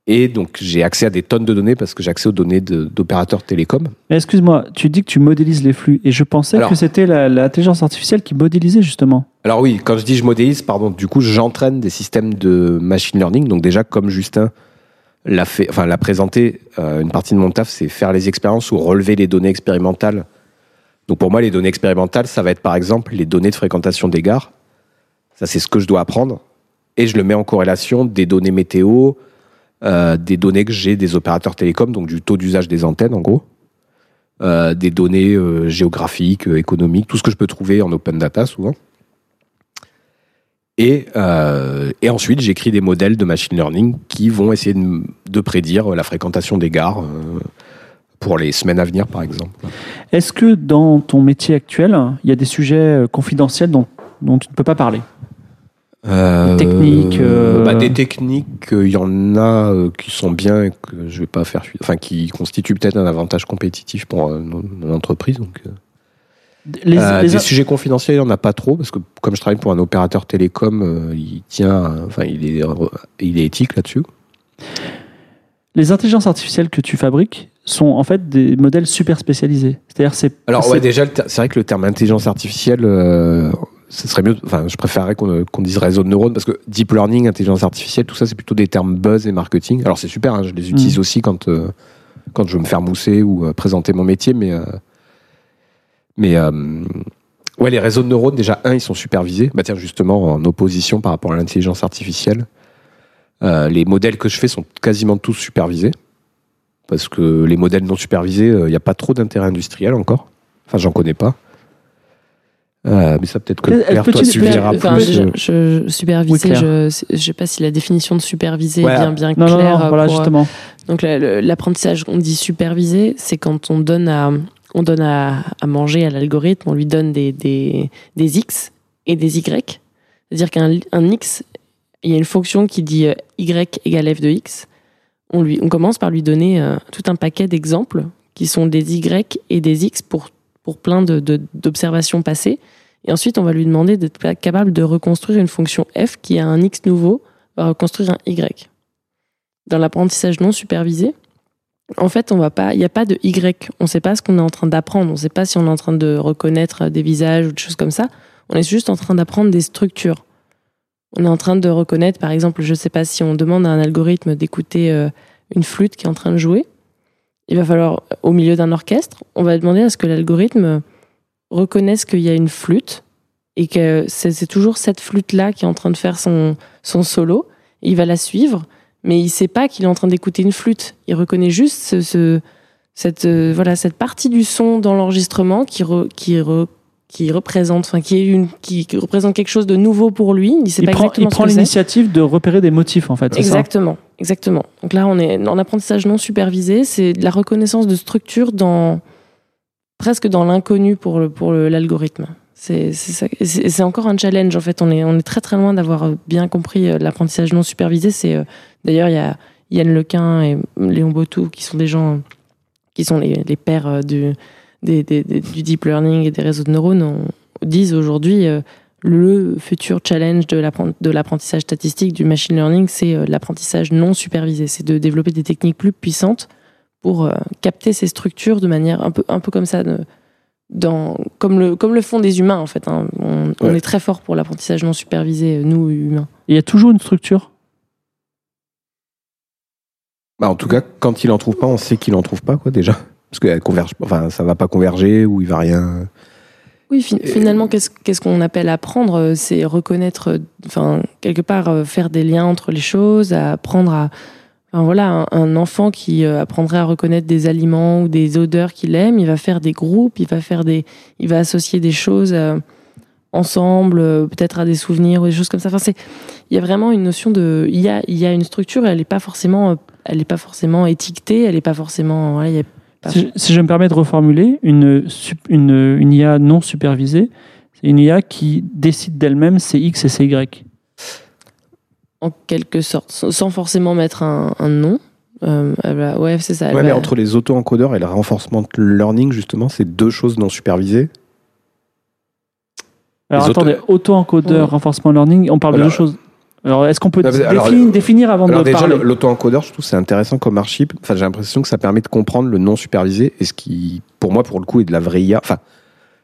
Et donc j'ai accès à des tonnes de données parce que j'ai accès aux données d'opérateurs télécoms. Excuse-moi, tu dis que tu modélises les flux. Et je pensais Alors- que c'était l'intelligence artificielle qui modélisait justement. Alors oui, quand je dis je modélise, pardon, du coup j'entraîne des systèmes de machine learning. Donc déjà comme Justin l'a fait, enfin l'a présenté, euh, une partie de mon taf c'est faire les expériences ou relever les données expérimentales. Donc pour moi les données expérimentales ça va être par exemple les données de fréquentation des gares. Ça c'est ce que je dois apprendre et je le mets en corrélation des données météo, euh, des données que j'ai des opérateurs télécoms, donc du taux d'usage des antennes en gros, euh, des données euh, géographiques, économiques, tout ce que je peux trouver en open data souvent. Et, et ensuite, j'écris des modèles de machine learning qui vont essayer de, de prédire la fréquentation des gares pour les semaines à venir, par exemple. Est-ce que dans ton métier actuel, il y a des sujets confidentiels dont, dont tu ne peux pas parler? Euh, techniques, euh, bah, Des techniques, il y en a euh, qui sont bien et que je vais pas faire. Enfin, qui constituent peut-être un avantage compétitif pour euh, nos entreprises. Donc, euh. les, Euh, les- des sujets confidentiels, il n'y en a pas trop, parce que comme je travaille pour un opérateur télécom, euh, il tient, enfin, il est, il est éthique là-dessus. les intelligences artificielles que tu fabriques sont en fait des modèles super spécialisés. C'est-à-dire c'est Alors ouais, déjà, c'est vrai que le terme intelligence artificielle, euh, ce serait mieux. Enfin, je préférerais qu'on qu'on dise réseau de neurones parce que deep learning, intelligence artificielle, tout ça, c'est plutôt des termes buzz et marketing. Alors c'est super, hein, je les utilise Mm. aussi quand euh, quand je veux me faire mousser ou euh, présenter mon métier, mais euh, mais euh, ouais, les réseaux de neurones, déjà un, ils sont supervisés. Bah tiens, justement, en opposition par rapport à l'intelligence artificielle, euh, les modèles que je fais sont quasiment tous supervisés. Parce que les modèles non supervisés, il n'y a pas trop d'intérêt industriel encore. Enfin, j'en connais pas. Euh, mais ça, peut-être que Elle- Claire, peut-tu toi, Enfin, plus. déjà, euh, je, je- superviser, Oui, je, je sais pas si la définition de superviser Ouais. est bien, bien non, non, claire. non, euh, voilà pour, euh, justement. Donc l'apprentissage, on dit supervisé, c'est quand on donne à, on donne à, à manger à l'algorithme, on lui donne des, des, des X et des Y. C'est-à-dire qu'un un X, il y a une fonction qui dit euh, Y égale F de X. On, lui, on commence par lui donner euh, tout un paquet d'exemples qui sont des Y et des X pour, pour plein de- de- d'observations passées. Et ensuite, on va lui demander d'être capable de reconstruire une fonction F qui a un X nouveau, va reconstruire un Y dans l'apprentissage non supervisé, en fait, on va pas, il n'y a pas de Y. On ne sait pas ce qu'on est en train d'apprendre. On ne sait pas si on est en train de reconnaître des visages ou des choses comme ça. On est juste en train d'apprendre des structures. On est en train de reconnaître, par exemple, je ne sais pas si on demande à un algorithme d'écouter euh, une flûte qui est en train de jouer. Il va falloir, au milieu d'un orchestre, on va demander à ce que l'algorithme reconnaisse qu'il y a une flûte et que c'est toujours cette flûte-là qui est en train de faire son, son solo. Il va la suivre mais il sait pas qu'il est en train d'écouter une flûte. Il reconnaît juste ce- cette, euh, voilà, cette partie du son dans l'enregistrement qui, re- qui, re- qui représente, enfin, qui, est une, qui, qui représente quelque chose de nouveau pour lui. Il sait Il pas prend, exactement il ce prend que c'est. l'initiative de repérer des motifs en fait. ça Exactement, exactement. Donc là, on est en apprentissage non supervisé. C'est de la reconnaissance de structure dans presque dans l'inconnu pour le, pour l'algorithme. C'est c'est ça- c'est- c'est encore un challenge en fait. On est on est très très loin d'avoir bien compris euh, l'apprentissage non supervisé. C'est euh, d'ailleurs il y a Yann Lequin et Léon Botou qui sont des gens qui sont les, les pères euh, du des- des- des- du deep learning et des réseaux de neurones on- disent aujourd'hui euh, le futur challenge de l'appren- de l'apprentissage statistique, du machine learning, c'est euh, l'apprentissage non supervisé. C'est de développer des techniques plus puissantes pour euh, capter ces structures de manière un peu, un peu comme ça, de- dans, comme, le, comme le font des humains en fait. hein. On, est très fort pour l'apprentissage non supervisé, nous humains. Il y a toujours une structure? bah, en tout cas, quand il en trouve pas, on sait qu'il en trouve pas, quoi, déjà. Parce que elle converge, enfin, ça va pas converger ou il va rien. Oui, fi- finalement, qu'est-ce qu'on appelle apprendre euh, C'est reconnaître, enfin, quelque part, euh, faire des liens entre les choses, apprendre à. Enfin, voilà, un, un enfant qui euh, apprendrait à reconnaître des aliments ou des odeurs qu'il aime, il va faire des groupes, il va faire des, il va associer des choses euh, ensemble, peut-être à des souvenirs ou des choses comme ça. Enfin, c'est, il y a vraiment une notion de, il y a, il y a une structure, elle n'est pas forcément, elle est pas forcément étiquetée, elle n'est pas forcément, voilà, il y a pas- Si, je- si je me permets de reformuler, une, sup- une, une IA non supervisée, c'est une IA qui décide d'elle-même c'est X et c'est Y. en quelque sorte, sans forcément mettre un, un nom. Euh, va- ouais, c'est ça. Ouais, mais va- entre les auto-encodeurs et le renforcement learning, justement, c'est deux choses non supervisées. Alors Les attendez, auto-encodeur, Ouais. renforcement learning, on parle de deux choses. Alors est-ce qu'on peut mais alors, définir, définir avant Alors de déjà, parler le- l'auto-encodeur, je trouve c'est intéressant comme archive. Enfin, j'ai l'impression que ça permet de comprendre le non supervisé et ce qui, pour moi, pour le coup, est de la vraie IA. Enfin,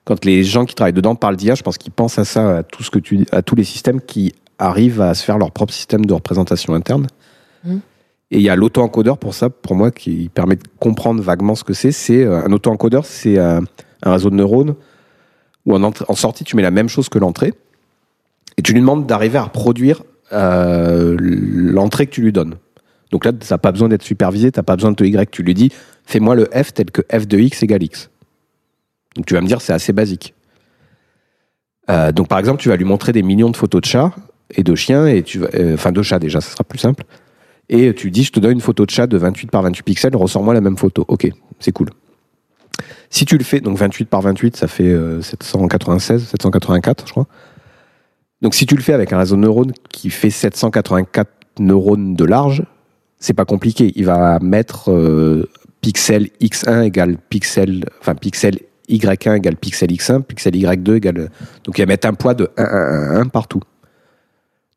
quand les gens qui travaillent dedans parlent d'IA, je pense qu'ils pensent à ça, à tout ce que tu, à tous les systèmes qui arrivent à se faire leur propre système de représentation interne. Mhm. Et il y a l'auto-encodeur pour ça, pour moi, qui permet de comprendre vaguement ce que c'est. C'est euh, un auto-encodeur, c'est euh, un réseau de neurones où en, entrée- en sortie, tu mets la même chose que l'entrée et tu lui demandes d'arriver à reproduire euh, l'entrée que tu lui donnes. Donc là, ça n'a pas besoin d'être supervisé, tu n'as pas besoin de te Y. Tu lui dis, fais-moi le f tel que f de x égale x. Donc tu vas me dire, c'est assez basique. Euh, donc par exemple, tu vas lui montrer des millions de photos de chats et de chiens, et tu vas, euh, enfin de chats déjà, ça sera plus simple. Et tu dis, je te donne une photo de chat de 28 par 28 pixels, ressors-moi la même photo. Ok, c'est cool. Si tu le fais, donc 28 par 28, ça fait euh, 796, 784, je crois. Donc si tu le fais avec un réseau de neurones qui fait 784 neurones de large, c'est pas compliqué. Il va mettre euh, pixel x1 égale pixel, enfin pixel y1 égale pixel x1, pixel y2 égale. Donc il va mettre un poids de 1, 1, 1, 1 partout.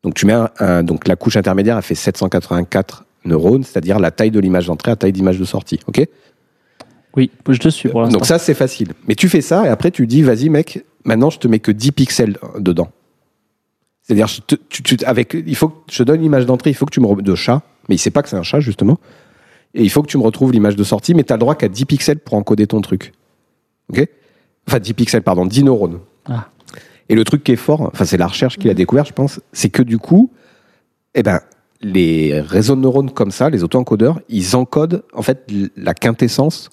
Donc tu mets un, un- donc la couche intermédiaire, elle fait 784 neurones, c'est-à-dire la taille de l'image d'entrée à taille d'image de sortie. Ok? Oui, je te suis pour l'instant. donc ça, c'est facile. Mais tu fais ça et après tu dis, vas-y mec, maintenant je te mets que 10 pixels dedans. C'est-à-dire, tu- tu- avec, il faut que je donne l'image d'entrée, il faut que tu me de chat, mais il sait pas que c'est un chat justement. Et il faut que tu me retrouves l'image de sortie, mais tu as le droit qu'à 10 pixels pour encoder ton truc. Ok? Enfin 10 pixels, pardon, 10 neurones. Ah. Et le truc qui est fort, enfin c'est la recherche qu'il a découvert, je pense, c'est que du coup, eh ben, les réseaux de neurones comme ça, les auto-encodeurs, ils encodent en fait la quintessence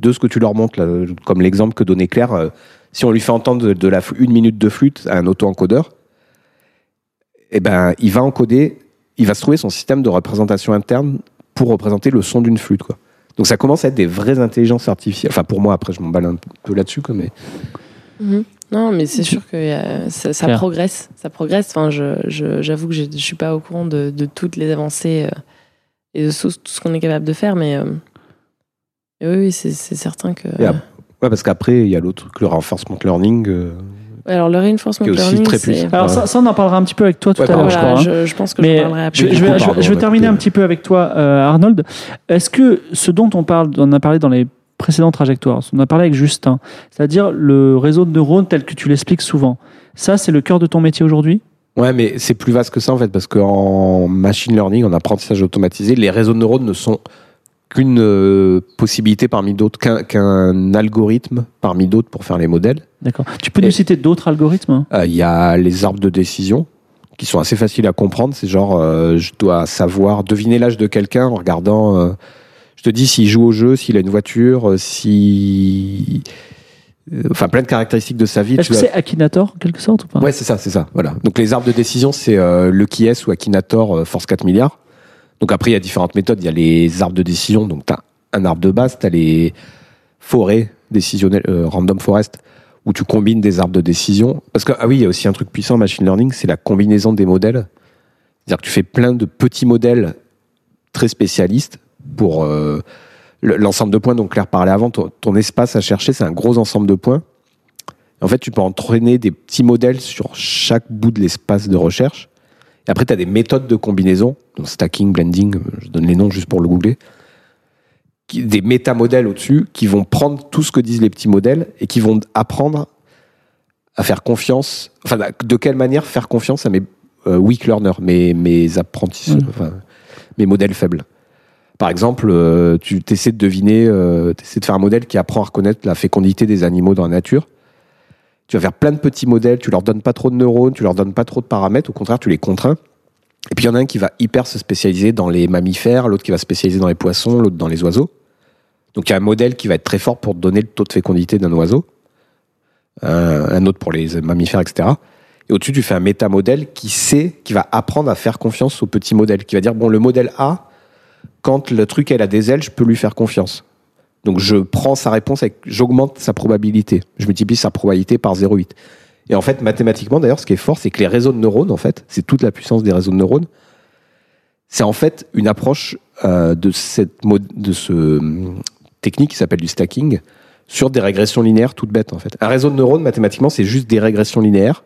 de ce que tu leur montres, là, comme l'exemple que donnait Claire. euh, si on lui fait entendre de, de la fl- une minute de flûte à un auto-encodeur, eh ben, il va encoder, il va se trouver son système de représentation interne pour représenter le son d'une flûte, quoi. Donc ça commence à être des vraies intelligences artificielles. Enfin pour moi, après je m'emballe un peu là-dessus, quoi, mais Mhm. Non, mais c'est sûr que euh, ça, progresse. Ça progresse. Enfin, je, je- j'avoue que je ne suis pas au courant de, de toutes les avancées euh, et de tout, tout ce qu'on est capable de faire, mais euh, oui, oui, c'est, c'est certain que. Ouais, parce qu'après, il y a l'autre truc, le reinforcement learning. Ouais, alors le reinforcement learning, très puissant. Alors ça, ça, on en parlera un petit peu avec toi tout Ouais, à l'heure, je crois. hein. je, je pense que Mais je parlerai après. Je, je vais, coup, je- pardon, je vais terminer un petit peu avec toi, euh, Arnold. Est-ce que ce dont on parle, on a parlé dans les précédentes trajectoires, on a parlé avec Justin, c'est-à-dire le réseau de neurones tel que tu l'expliques souvent, ça c'est le cœur de ton métier aujourd'hui? Ouais, mais c'est plus vaste que ça en fait, parce qu'en machine learning, en apprentissage automatisé, les réseaux de neurones ne sont qu'une euh, possibilité parmi d'autres, qu'un algorithme parmi d'autres pour faire les modèles. D'accord. Tu peux Et- nous citer d'autres algorithmes hein? Euh, Il y a les arbres de décision qui sont assez faciles à comprendre. C'est genre, euh, je dois savoir deviner l'âge de quelqu'un en regardant. je te dis s'il joue au jeu, s'il a une voiture, si. Enfin, plein de caractéristiques de sa vie. Est-ce que dois- c'est Akinator en quelque sorte ou pas? Ouais, c'est ça, c'est ça. Voilà. Donc les arbres de décision, c'est euh, Lucky S ou Akinator euh, Force 4 milliards. Donc après, il y a différentes méthodes. Il y a les arbres de décision. Donc tu as un arbre de base, tu as les forêts décisionnelles, euh, random forest, où tu combines des arbres de décision. Parce que, ah oui, il y a aussi un truc puissant en machine learning, c'est la combinaison des modèles. C'est-à-dire que tu fais plein de petits modèles très spécialistes pour euh, le- l'ensemble de points dont Claire parlait avant. Ton espace à chercher, c'est un gros ensemble de points. En fait, tu peux entraîner des petits modèles sur chaque bout de l'espace de recherche. Et après, tu as des méthodes de combinaison, donc stacking, blending, je donne les noms juste pour le googler, qui- des métamodèles au-dessus qui vont prendre tout ce que disent les petits modèles et qui vont apprendre à faire confiance, enfin, de quelle manière faire confiance à mes euh, weak learners, mes, mes apprentis, Mm. enfin, mes modèles faibles. Par exemple, euh, tu essaies de deviner, euh, tu essaies de faire un modèle qui apprend à reconnaître la fécondité des animaux dans la nature. Tu vas faire plein de petits modèles, tu leur donnes pas trop de neurones, tu leur donnes pas trop de paramètres, au contraire, tu les contrains. Et puis il y en a un qui va hyper se spécialiser dans les mammifères, l'autre qui va se spécialiser dans les poissons, l'autre dans les oiseaux. Donc il y a un modèle qui va être très fort pour donner le taux de fécondité d'un oiseau, un, un autre pour les mammifères, etc. Et au-dessus, tu fais un métamodèle qui sait, qui va apprendre à faire confiance au petit modèle, qui va dire bon, le modèle A, quand le truc elle a des ailes, je peux lui faire confiance. Donc je prends sa réponse et j'augmente sa probabilité. Je multiplie sa probabilité par 0,8. Et en fait, mathématiquement, d'ailleurs, ce qui est fort, c'est que les réseaux de neurones, en fait, c'est toute la puissance des réseaux de neurones. C'est en fait une approche euh, de cette mode, de ce hum, technique qui s'appelle du stacking sur des régressions linéaires toutes bêtes, en fait. Un réseau de neurones, mathématiquement, c'est juste des régressions linéaires,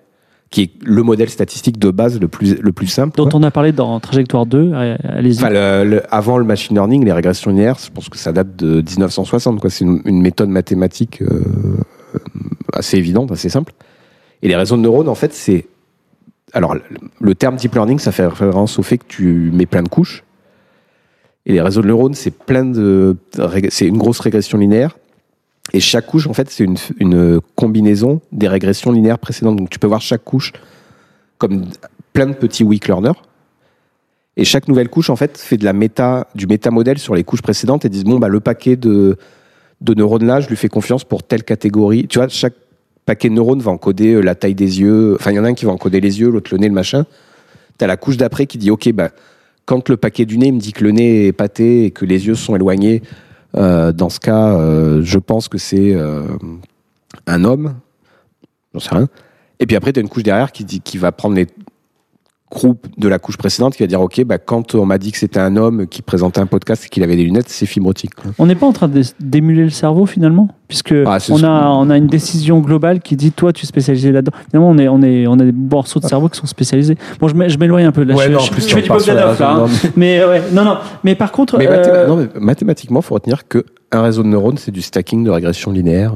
qui est le modèle statistique de base le plus, le plus simple. Dont on a parlé dans Trajectoire 2. euh, Allez-y. Enfin, le- le- avant le machine learning, les régressions linéaires, je pense que ça date de 1960. quoi. C'est une, une méthode mathématique euh, assez évidente, assez simple. Et les réseaux de neurones, en fait, c'est. Alors, le- terme deep learning, ça fait référence au fait que tu mets plein de couches. Et les réseaux de neurones, c'est plein de. C'est une grosse régression linéaire. Et chaque couche, en fait, c'est une, combinaison des régressions linéaires précédentes. Donc, tu peux voir chaque couche comme plein de petits weak learners. Et chaque nouvelle couche, en fait, fait de la méta, du métamodèle sur les couches précédentes et disent bon, bah, le paquet de, de neurones là, je lui fais confiance pour telle catégorie. Tu vois, chaque paquet de neurones va encoder euh, la taille des yeux. Enfin, il y en a un qui va encoder les yeux, l'autre le nez, le machin. Tu as la couche d'après qui dit ok, bah, quand le paquet du nez me dit que le nez est pâté et que les yeux sont éloignés, dans ce cas, euh, je pense que c'est euh, un homme. J'en sais rien. Et puis après, tu as une couche derrière qui, dit, qui va prendre les groupes de la couche précédente qui va dire ok bah quand on m'a dit que c'était un homme qui présentait un podcast et qu'il avait des lunettes c'est fibrotique. On n'est pas en train de- d'émuler le cerveau finalement, puisque Ah, on, a, on a une décision globale qui dit toi tu es spécialisé là-dedans. Finalement, on, est, on, est, on a des morceaux de cerveau qui sont spécialisés. Bon, je m'é- je m'éloigne un peu de là. Ouais, je, non, je- plus, je tu fais du de hein. Mais ouais, non, non. Mais par contre, mais, euh, non, mais mathématiquement faut retenir que un réseau de neurones c'est du stacking de régression linéaire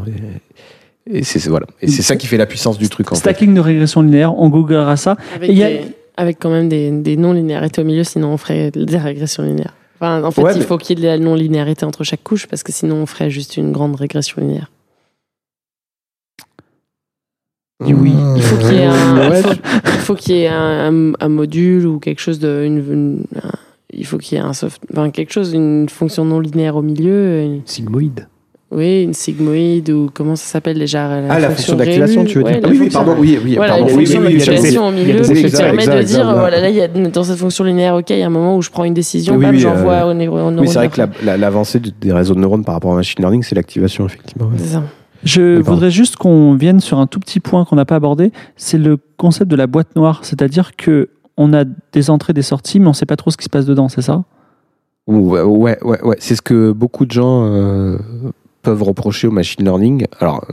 et, et c'est voilà et c'est ça qui fait la puissance du truc en fait. stacking de régression linéaire, on googlera ça. Avec, Et il y a- des- avec quand même des, des non-linéarités au milieu, sinon on ferait des régressions linéaires. Enfin, en fait, Ouais, il mais- faut qu'il y ait de la non-linéarité entre chaque couche, parce que sinon on ferait juste une grande régression linéaire. Oui. Il faut qu'il y ait un, Ouais, il faut, il faut qu'il y ait un, un- un module ou quelque chose de, une, une- un- il faut qu'il y ait un soft, enfin, quelque chose, une fonction non linéaire au milieu, une- Sigmoïde. Oui, une sigmoïde ou comment ça s'appelle déjà la ah la fonction d'activation tu veux Ouais, dire la ah oui, oui pardon oui oui Voilà, pardon une oui, oui, oui, d'activation au milieu qui permet de exact, dire, exact. voilà, là, il y a, dans cette fonction linéaire, ok, il y a un moment où je prends une décision, Oui, j'envoie euh, au neurone. oui c'est vrai que la- la- l'avancée de- des réseaux de neurones par rapport au machine learning c'est l'activation effectivement ouais. C'est ça. Je Oui, pardon. voudrais juste qu'on vienne sur un tout petit point qu'on n'a pas abordé, c'est le concept de la boîte noire, c'est-à-dire que on a des entrées, des sorties, mais on ne sait pas trop ce qui se passe dedans, c'est ça? Ouais, ouais, ouais, ouais. C'est ce que beaucoup de gens euh, peuvent reprocher au machine learning. Alors,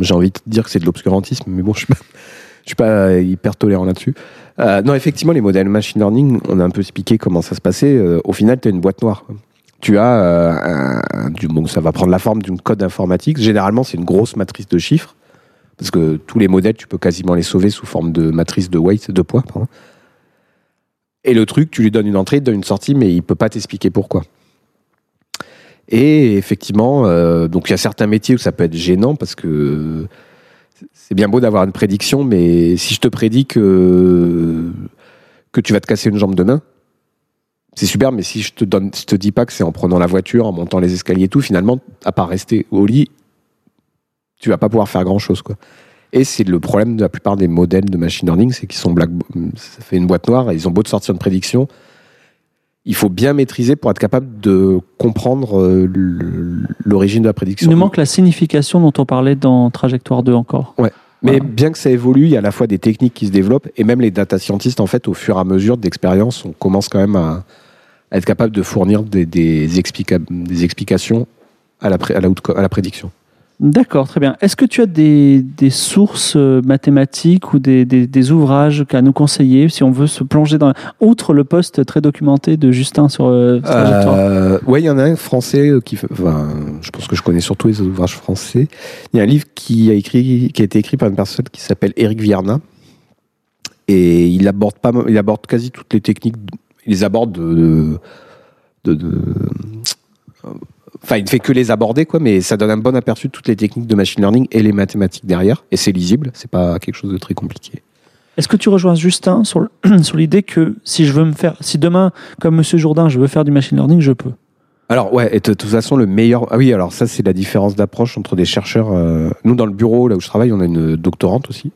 j'ai envie de dire que c'est de l'obscurantisme, mais bon, je suis suis pas hyper tolérant là-dessus. Euh, non, effectivement, les modèles machine learning, on a un peu expliqué comment ça se passait. Euh, au final, tu as une boîte noire. Tu as euh, bon, ça va prendre la forme d'une code informatique. Généralement, c'est une grosse matrice de chiffres, parce que tous les modèles, tu peux quasiment les sauver sous forme de matrice de weight, de poids. Et le truc, tu lui donnes une entrée, il te donne une sortie, mais il peut pas t'expliquer pourquoi. Et effectivement, euh, donc il y a certains métiers où ça peut être gênant parce que c'est bien beau d'avoir une prédiction, mais si je te prédis que, que tu vas te casser une jambe demain, c'est super, mais si je te donne, je te dis pas que c'est en prenant la voiture, en montant les escaliers et tout, finalement, à part rester au lit, tu vas pas pouvoir faire grand chose, quoi. Et c'est le problème de la plupart des modèles de machine learning, c'est qu'ils sont black, ça fait une boîte noire, et ils ont beau de sortir une prédiction, il faut bien maîtriser pour être capable de comprendre euh, l'origine de la Il prédiction. nous manque la signification dont on parlait dans Trajectoire 2 encore. Mais Voilà. bien que ça évolue, il y a à la fois des techniques qui se développent et même les data scientists, en fait, au fur et à mesure d'expérience, on commence quand même à, à être capable de fournir des, des, explica- des explications à la, pré- à, la, outco- à la prédiction. D'accord, très bien. Est-ce que tu as des, des sources euh, mathématiques ou des, des- des ouvrages à nous conseiller si on veut se plonger dans... Outre le post très documenté de Justin sur euh, Trajectoire. Euh, ouais, il y en a un français euh, qui, enfin, je pense que je connais surtout les ouvrages français. Il y a un livre qui a écrit, qui a été écrit par une personne qui s'appelle Eric Vierna, et il aborde pas, il aborde quasi toutes les techniques. Il les aborde de, de, de- de- Enfin, il ne fait que les aborder, quoi, mais ça donne un bon aperçu de toutes les techniques de machine learning et les mathématiques derrière. Et c'est lisible, c'est pas quelque chose de très compliqué. Est-ce que tu rejoins Justin sur, (clears throat) l'idée que si je veux me faire, si demain, comme Monsieur Jourdain, je veux faire du machine learning, je peux? Alors ouais, et de toute façon le meilleur. Ah oui, alors ça c'est la différence d'approche entre des chercheurs. euh, Nous dans le bureau là où je travaille, on a une doctorante aussi.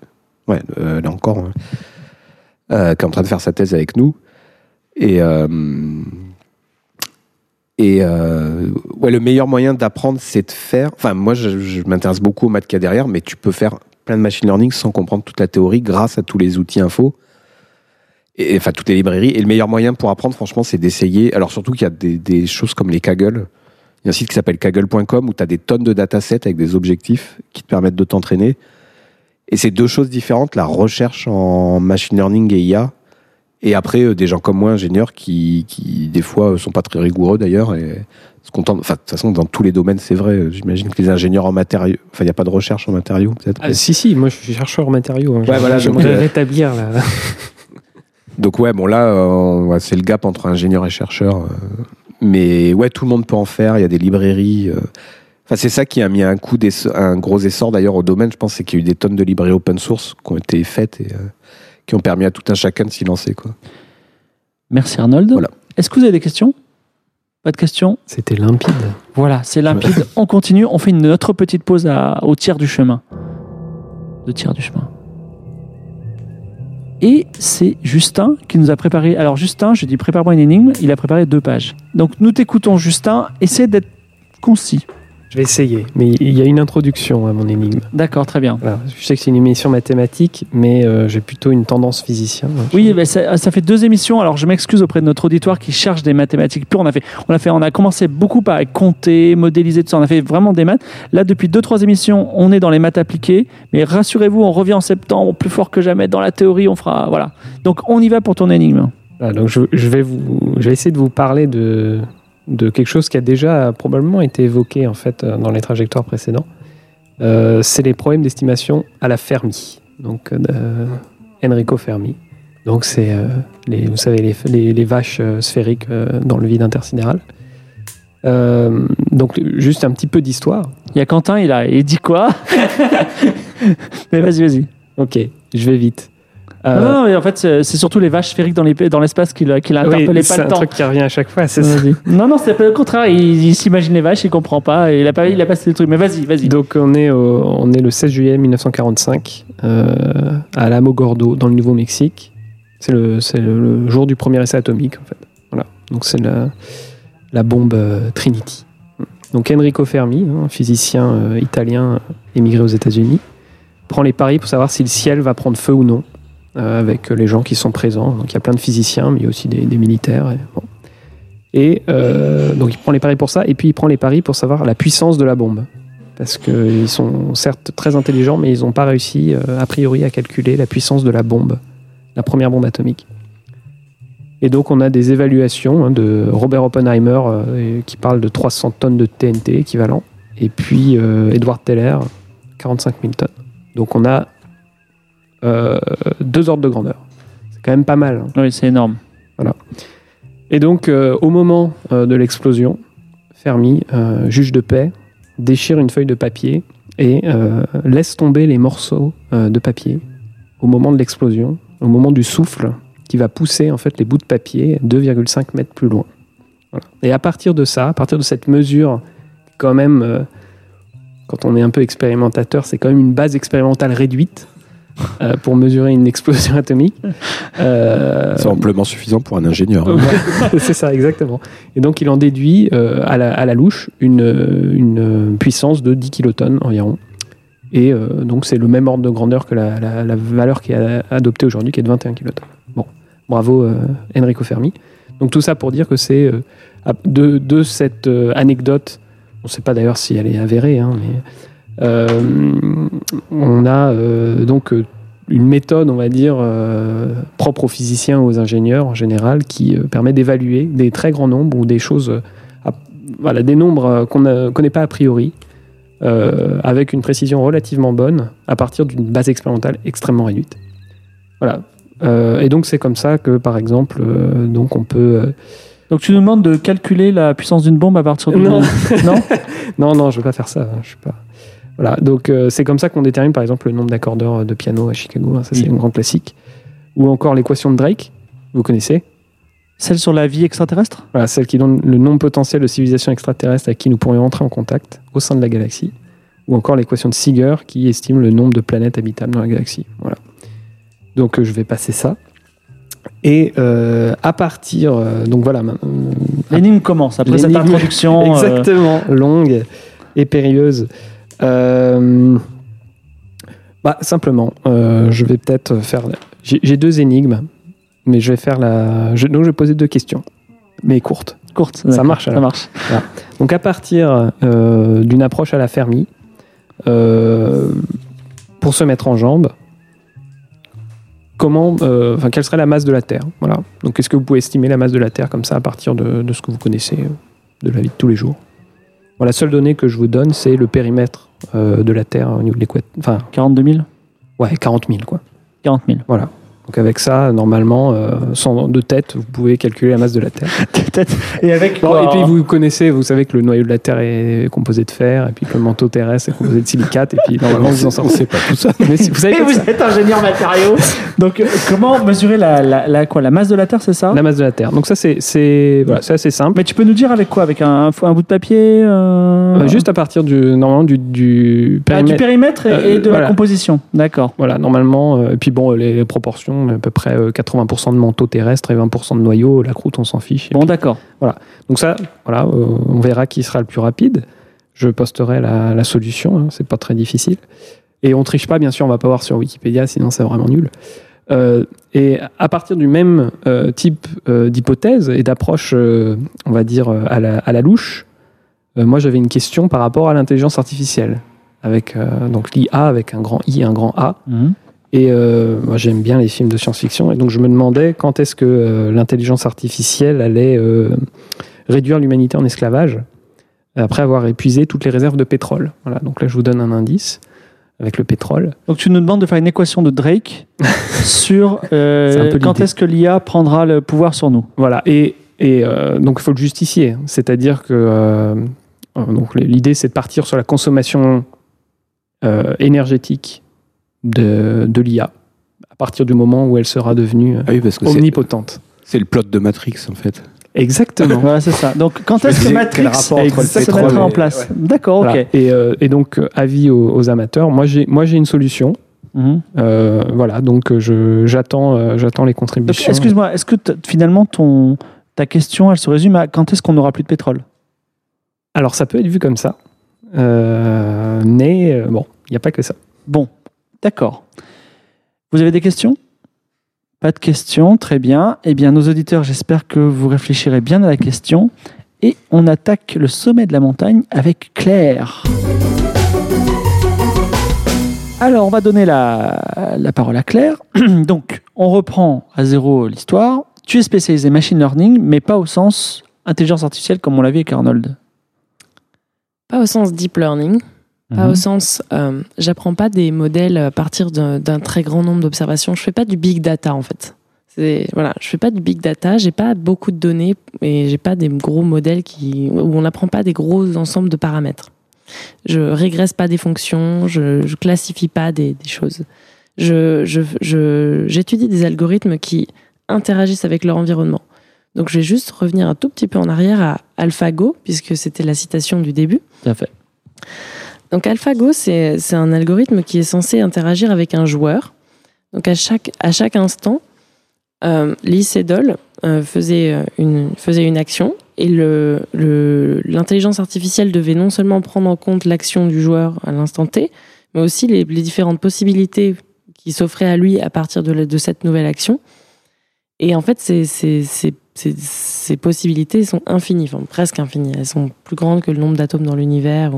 Ouais, euh, là encore, hein, euh, qui est en train de faire sa thèse avec nous. Et euh, et euh, ouais, le meilleur moyen d'apprendre, c'est de faire. Enfin, moi, je, m'intéresse beaucoup au maths qu'il y a derrière, mais tu peux faire plein de machine learning sans comprendre toute la théorie grâce à tous les outils info. Et, enfin, toutes les librairies. Et le meilleur moyen pour apprendre, franchement, c'est d'essayer. Alors, surtout qu'il y a des, des choses comme les Kaggle. Il y a un site qui s'appelle kaggle.com où tu as des tonnes de datasets avec des objectifs qui te permettent de t'entraîner. Et c'est deux choses différentes, la recherche en machine learning et IA. Et après, euh, des gens comme moi, ingénieurs, qui, qui des fois euh, sont pas très rigoureux d'ailleurs. Et se contentent, enfin, de toute façon, dans tous les domaines, c'est vrai. euh, J'imagine que les ingénieurs en matériaux, enfin, il n'y a pas de recherche en matériaux, peut-être. Ah, si, si, moi je suis chercheur en matériaux. hein. Ouais, voilà, J'aimerais rétablir la. (laughs) Donc ouais, bon là, euh, c'est le gap entre ingénieur et chercheur. euh, mais ouais, tout le monde peut en faire. Il y a des librairies. euh. Enfin, c'est ça qui a mis un coup un gros essor d'ailleurs au domaine. Je pense c'est qu'il y a eu des tonnes de librairies open source qui ont été faites et euh, qui ont permis à tout un chacun de s'y lancer. Quoi. Merci Arnold. Voilà. Est-ce que vous avez des questions? Pas de questions? C'était limpide. Voilà, c'est limpide. (laughs) on continue, on fait une autre petite pause à- au tiers du chemin. Le tiers du chemin. Et c'est Justin qui nous a préparé. Alors Justin, je dis prépare-moi une énigme, il a préparé deux pages. Donc nous t'écoutons Justin, essaie d'être concis. Je vais essayer, mais il y a une introduction à mon énigme. D'accord, très bien. Voilà. Je sais que c'est une émission mathématique, mais euh, j'ai plutôt une tendance physicien. Oui, ben, ça, ça fait deux émissions. Alors, je m'excuse auprès de notre auditoire qui cherche des mathématiques pures. On a fait, on a fait, on a commencé beaucoup par compter, modéliser tout ça. On a fait vraiment des maths. Là, depuis deux, trois émissions, on est dans les maths appliquées. Mais rassurez-vous, on revient en septembre, plus fort que jamais dans la théorie. On fera, voilà. Donc, on y va pour ton énigme. Voilà, donc je, je vais vous, je vais essayer de vous parler de, de quelque chose qui a déjà probablement été évoqué en fait euh, dans les trajectoires précédents. Euh, c'est les problèmes d'estimation à la Fermi, donc euh, Enrico Fermi. Donc c'est euh, les, vous savez les, les- les vaches sphériques dans le vide intersidéral. Donc juste un petit peu d'histoire. Il y a Quentin, il a, il dit quoi? (laughs) Mais vas-y, vas-y. Ok, je vais vite. Euh, Non, non, mais en fait, c'est surtout les vaches sphériques dans les- dans l'espace qui l'a qui l'a oui, interpellé, c'est pas le un temps. truc qui revient à chaque fois, c'est ça. Non, non, c'est pas le contraire. Il, il s'imagine les vaches, il comprend pas. Il a pas, il a pas ces trucs. Mais vas-y, vas-y. Donc on est, au- on est le 16 juillet 1945 euh, à Alamogordo dans le Nouveau-Mexique. C'est le, c'est le, le jour du premier essai atomique en fait. Voilà. Donc c'est la, la bombe euh, Trinity. Donc Enrico Fermi, hein, un physicien euh, italien émigré aux États-Unis, prend les paris pour savoir si le ciel va prendre feu ou non avec les gens qui sont présents. Donc il y a plein de physiciens, mais il y a aussi des, militaires. Et, euh, donc il prend les paris pour ça, et puis il prend les paris pour savoir la puissance de la bombe parce qu'ils sont certes très intelligents, mais ils n'ont pas réussi, euh, a priori, à calculer la puissance de la bombe, la première bombe atomique. Et donc, on a des évaluations hein, de Robert Oppenheimer euh, qui parle de 300 tonnes de TNT équivalent, et puis euh, Edward Teller, 45 000 tonnes. Donc, on a euh, deux ordres de grandeur. C'est quand même pas mal. hein. Oui, c'est énorme. Et donc, euh, au moment euh, de l'explosion, Fermi, juge de paix, déchire une feuille de papier et laisse tomber les morceaux de papier au moment de l'explosion, au moment du souffle qui va pousser en fait les bouts de papier 2,5 mètres plus loin. Voilà. Et à partir de ça, à partir de cette mesure, quand même, quand on est un peu expérimentateur, c'est quand même une base expérimentale réduite euh, pour mesurer une explosion atomique. Euh, C'est amplement suffisant pour un ingénieur. hein. Ouais, (laughs) c'est ça, exactement. Et donc, il en déduit euh, à, la, à la louche une, une puissance de 10 kilotonnes environ. Et donc, c'est le même ordre de grandeur que la, la- la valeur qui est adoptée aujourd'hui, qui est de 21 kilotonnes. Bon, bravo Enrico Fermi. Donc, tout ça pour dire que c'est de, de cette anecdote, on ne sait pas d'ailleurs si elle est avérée, hein, mais on a euh, donc euh, une méthode, on va dire, euh, propre aux physiciens ou aux ingénieurs en général, qui euh, permet d'évaluer des très grands nombres ou des choses, euh, à- voilà, des nombres euh, qu'on ne connaît pas a priori, euh, avec une précision relativement bonne, à partir d'une base expérimentale extrêmement réduite. Voilà. Euh, et donc c'est comme ça que, par exemple, euh, donc on peut euh, Donc tu nous demandes de calculer la puissance d'une bombe à partir du Non. non (laughs) Non, non, je veux pas faire ça. hein, Je suis pas. Voilà, donc euh, c'est comme ça qu'on détermine par exemple le nombre d'accordeurs de piano à Chicago. hein, Ça, c'est Oui. un grand classique. Ou encore l'équation de Drake, vous connaissez Celle sur la vie extraterrestre? Voilà, celle qui donne le nombre potentiel de civilisations extraterrestres avec qui nous pourrions entrer en contact au sein de la galaxie. Ou encore l'équation de Seeger qui estime le nombre de planètes habitables dans la galaxie. Voilà. Donc euh, je vais passer ça. Et euh, à partir. euh, donc voilà. euh, L'énigme commence après cette introduction. (laughs) euh, Exactement, longue et périlleuse. Euh, bah, simplement, euh, je vais peut-être faire. J'ai j'ai deux énigmes, mais je vais faire la. je- donc, je vais poser deux questions, mais courtes. courte. Ça marche, Ça marche. Donc, à partir euh, d'une approche à la Fermi, pour se mettre en jambe, comment, enfin, quelle serait la masse de la Terre? Voilà. Donc, est-ce que vous pouvez estimer la masse de la Terre comme ça à partir de, de ce que vous connaissez de la vie de tous les jours? Voilà, la seule donnée que je vous donne, c'est le périmètre euh, de la Terre au niveau de l'équateur. Enfin, 42 000 ouais, 40 000, quoi. 40 000. Voilà. Donc, avec ça, normalement, euh, sans de tête, vous pouvez calculer la masse de la Terre. (laughs) Et avec Bon, quoi et puis vous connaissez, vous savez que le noyau de la Terre est composé de fer, et puis que le manteau terrestre est composé de silicate, et puis normalement vous en sait pas tout ça. (laughs) Mais si vous savez Et vous ça, êtes ingénieur matériaux. Donc, euh, comment mesurer la, la, la- quoi, la masse de la Terre, c'est ça? La masse de la Terre. Donc ça c'est voilà, assez simple. Mais tu peux nous dire avec quoi? Avec un, un bout de papier euh, juste à partir du normalement du, du Ah, du périmètre. périmètre et, et de la composition. D'accord. Voilà, normalement, et puis bon, les, les proportions, à peu près euh, 80% de manteau terrestre et 20% de noyau, la croûte on s'en fiche. Bon, d'accord. Donc ça, voilà, euh, on verra qui sera le plus rapide. Je posterai la, la solution, hein, c'est pas très difficile. Et on triche pas, bien sûr, on va pas voir sur Wikipédia, sinon c'est vraiment nul. Euh, et à partir du même euh, type euh, d'hypothèse et d'approche, euh, on va dire, euh, à la, à la louche, euh, moi j'avais une question par rapport à l'intelligence artificielle, avec euh, donc l'IA avec un grand I et un grand A. Mhm. Et euh, moi, j'aime bien les films de science-fiction. Et donc, je me demandais quand est-ce que euh, l'intelligence artificielle allait euh, réduire l'humanité en esclavage après avoir épuisé toutes les réserves de pétrole. Voilà. Donc là, je vous donne un indice avec le pétrole. Donc, tu nous demandes de faire une équation de Drake (laughs) sur quand est-ce que l'IA prendra le pouvoir sur nous? Voilà. Et, et donc, il faut le justifier. C'est-à-dire que donc, l'idée, c'est de partir sur la consommation énergétique de, de l'IA à partir du moment où elle sera devenue euh, Ah oui, parce que c'est- omnipotente. c'est le plot de Matrix en fait. Exactement. (laughs) Voilà, c'est ça. Donc, quand est-ce que Matrix se mettra en place D'accord, ok. Voilà. Et, euh, et donc, euh, avis aux, aux amateurs, moi j'ai moi j'ai une solution. Mhm. Euh, voilà, donc euh, je j'attends euh, j'attends les Donc, contributions. excuse-moi, est-ce que finalement ton, ta question, elle se résume à quand est-ce qu'on n'aura plus de pétrole? Alors ça peut être vu comme ça, Euh, mais euh, bon, il n'y a pas que ça. Bon, d'accord. Vous avez des questions? Pas de questions, très bien. Eh bien, nos auditeurs, j'espère que vous réfléchirez bien à la question. Et on attaque le sommet de la montagne avec Claire. Alors, on va donner la, parole à Claire. (clears throat) Donc, on reprend à zéro l'histoire. Tu es spécialisé machine learning, mais pas au sens intelligence artificielle comme on l'a vu avec Arnold. Pas au sens deep learning, pas Mhm. au sens euh, j'apprends pas des modèles à partir d'un très grand nombre d'observations. Je fais pas du big data en fait. Voilà, je fais pas du big data. J'ai pas beaucoup de données et j'ai pas des gros modèles qui où on n'apprend pas des gros ensembles de paramètres. Je régresse pas des fonctions, je, je classifie pas des, des choses. Je je- je- j'étudie des algorithmes qui interagissent avec leur environnement. Donc je vais juste revenir un tout petit peu en arrière à AlphaGo puisque c'était la citation du début. Tout à fait. Donc AlphaGo, c'est un algorithme qui est censé interagir avec un joueur. Donc à chaque, à chaque instant, euh, Lee Sedol euh, faisait, euh, une, faisait une action et l'intelligence artificielle devait non seulement prendre en compte l'action du joueur à l'instant T, mais aussi les, différentes possibilités qui s'offraient à lui à partir de, cette nouvelle action. Et en fait, ces, possibilités sont infinies, enfin presque infinies. Elles sont plus grandes que le nombre d'atomes dans l'univers,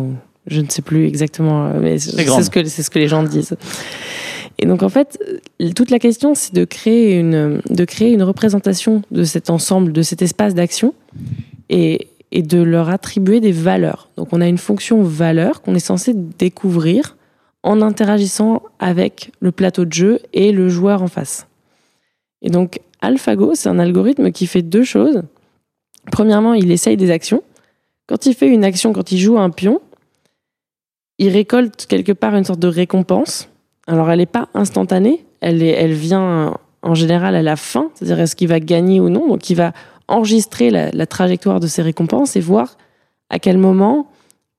je ne sais plus exactement, euh, mais c'est ce, que, c'est ce que les gens disent. Et donc en fait, euh, toute la question, c'est de créer une, de créer une représentation de cet ensemble, de cet espace d'action, et, et de leur attribuer des valeurs. Donc on a une fonction valeur qu'on est censé découvrir en interagissant avec le plateau de jeu et le joueur en face. Et donc AlphaGo, c'est un algorithme qui fait deux choses. Premièrement, il essaye des actions. Quand il fait une action, quand il joue un pion, il récolte quelque part une sorte de récompense. Alors, elle n'est pas instantanée, elle, est, elle vient en général à la fin, c'est-à-dire est-ce qu'il va gagner ou non? Donc, il va enregistrer la, la trajectoire de ses récompenses et voir à quel moment,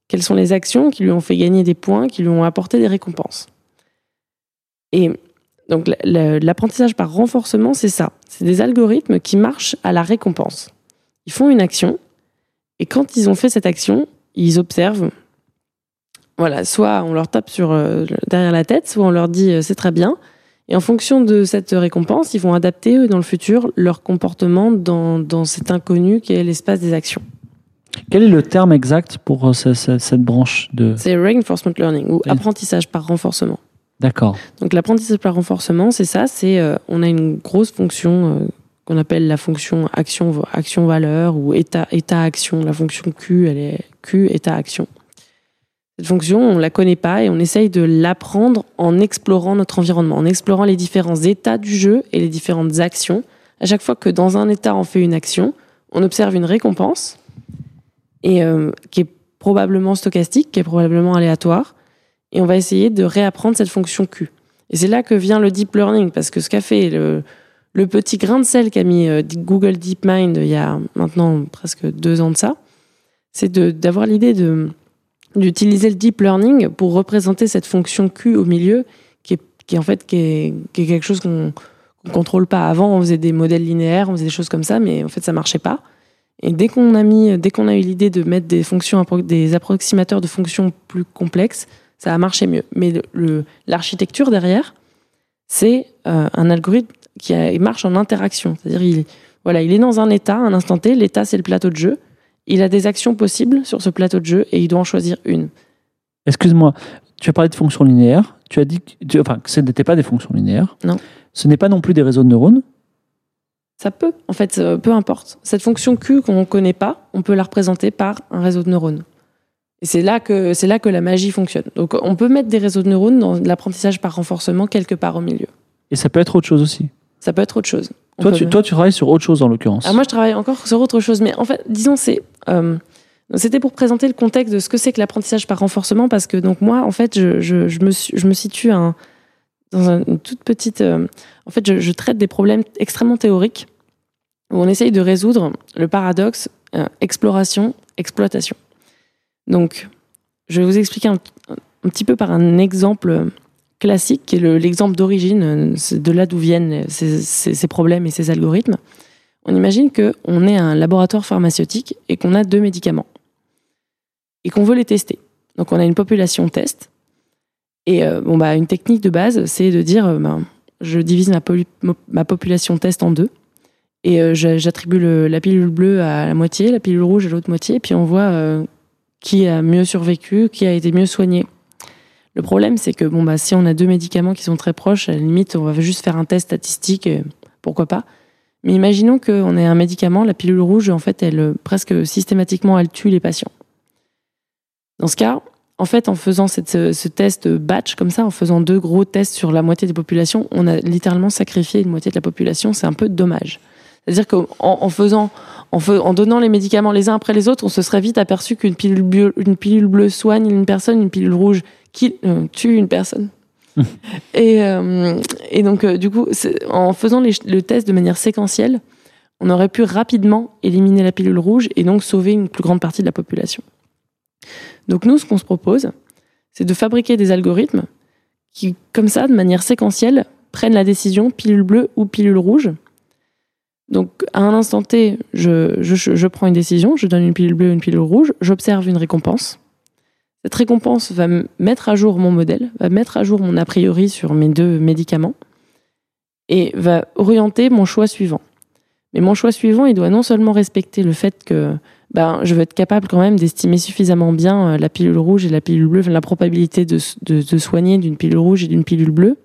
quelles sont les actions qui lui ont fait gagner des points, qui lui ont apporté des récompenses. Et donc, la- la- l'apprentissage par renforcement, c'est ça. C'est des algorithmes qui marchent à la récompense. Ils font une action, et quand ils ont fait cette action, ils observent. Voilà, soit on leur tape sur, euh, derrière la tête, soit on leur dit euh, c'est très bien. Et en fonction de cette récompense, ils vont adapter eux, dans le futur leur comportement dans, dans cet inconnu qui est l'espace des actions. Quel est le terme exact pour euh, ce- ce- cette branche de... C'est reinforcement learning ou apprentissage par renforcement. D'accord. Donc l'apprentissage par renforcement, c'est ça, c'est euh, on a une grosse fonction euh, qu'on appelle la fonction action action valeur ou état état action. La fonction Q, elle est Q état action. Cette fonction, on la connaît pas et on essaye de l'apprendre en explorant notre environnement, en explorant les différents états du jeu et les différentes actions. À chaque fois que dans un état on fait une action, on observe une récompense et euh, qui est probablement stochastique, qui est probablement aléatoire et on va essayer de réapprendre cette fonction Q. Et c'est là que vient le deep learning, parce que ce qu'a fait le, le petit grain de sel qu'a mis euh, Google DeepMind il y a maintenant presque deux ans de ça, c'est d'avoir l'idée de d'utiliser le deep learning pour représenter cette fonction Q au milieu, qui est, en fait qui est, quelque chose qu'on qu'on contrôle pas. Avant, on faisait des modèles linéaires, on faisait des choses comme ça, mais en fait, ça marchait pas. Et dès qu'on a mis, dès qu'on a eu l'idée de mettre des fonctions, des approximateurs de fonctions plus complexes, ça a marché mieux. Mais l'architecture derrière, c'est euh, un algorithme qui marche en interaction. C'est-à-dire, il, voilà, il est dans un état, un instant T. L'état, c'est le plateau de jeu. Il a des actions possibles sur ce plateau de jeu et il doit en choisir une. Excuse-moi, tu as parlé de fonctions linéaires. Tu as dit que, tu- enfin, que ce n'était pas des fonctions linéaires. Non. Ce n'est pas non plus des réseaux de neurones. Ça peut, en fait, euh, peu importe. Cette fonction Q qu'on ne connaît pas, on peut la représenter par un réseau de neurones. Et c'est là que c'est là que la magie fonctionne. Donc, on peut mettre des réseaux de neurones dans l'apprentissage par renforcement quelque part au milieu. Et ça peut être autre chose aussi. Ça peut être autre chose. On Toi peut- tu, toi, tu travailles sur autre chose en l'occurrence. Ah, moi, je travaille encore sur autre chose, mais en fait, disons, c'est. euh, c'était pour présenter le contexte de ce que c'est que l'apprentissage par renforcement, parce que donc moi, en fait, je, je, je me, je me situe un- dans un- une toute petite. euh, en fait, je, traite des problèmes extrêmement théoriques où on essaye de résoudre le paradoxe euh, exploration-exploitation. Donc, je vais vous expliquer un, un petit peu par un exemple classique, qui est le- l'exemple d'origine, euh, de là d'où viennent ces, problèmes et ces algorithmes. On imagine qu'on est un laboratoire pharmaceutique et qu'on a deux médicaments et qu'on veut les tester. Donc on a une population test et euh, bon bah une technique de base c'est de dire euh, ben, je divise ma, population test en deux et j'a- j'attribue la pilule bleue à la moitié, la pilule rouge à l'autre moitié et puis on voit qui a mieux survécu, qui a été mieux soigné. Le problème c'est que bon bah si on a deux médicaments qui sont très proches, à la limite on va juste faire un test statistique, et pourquoi pas. Mais imaginons qu'on ait un médicament, la pilule rouge, en fait, elle, euh, presque systématiquement, elle tue les patients. Dans ce cas, en fait, en faisant cette- ce, ce test batch comme ça, en faisant deux gros tests sur la moitié des populations, on a littéralement sacrifié une moitié de la population. C'est un peu dommage. C'est-à-dire qu'en en faisant, en, fe- en donnant les médicaments les uns après les autres, on se serait vite aperçu qu'une pilule, une pilule bleue soigne une personne, une pilule rouge qui, euh, tue une personne. (laughs) et, euh, et donc, euh, du coup, en faisant les- le test de manière séquentielle, on aurait pu rapidement éliminer la pilule rouge et donc sauver une plus grande partie de la population. Donc nous, ce qu'on se propose, c'est de fabriquer des algorithmes qui, comme ça, de manière séquentielle, prennent la décision pilule bleue ou pilule rouge. Donc à un instant T, je, je, je prends une décision, je donne une pilule bleue ou une pilule rouge, j'observe une récompense. Cette récompense va mettre à jour mon modèle, va mettre à jour mon a priori sur mes deux médicaments et va orienter mon choix suivant. Mais mon choix suivant, il doit non seulement respecter le fait que ben, je veux être capable quand même d'estimer suffisamment bien euh, la pilule rouge et la pilule bleue, la probabilité de, soigner d'une pilule rouge et d'une pilule bleue.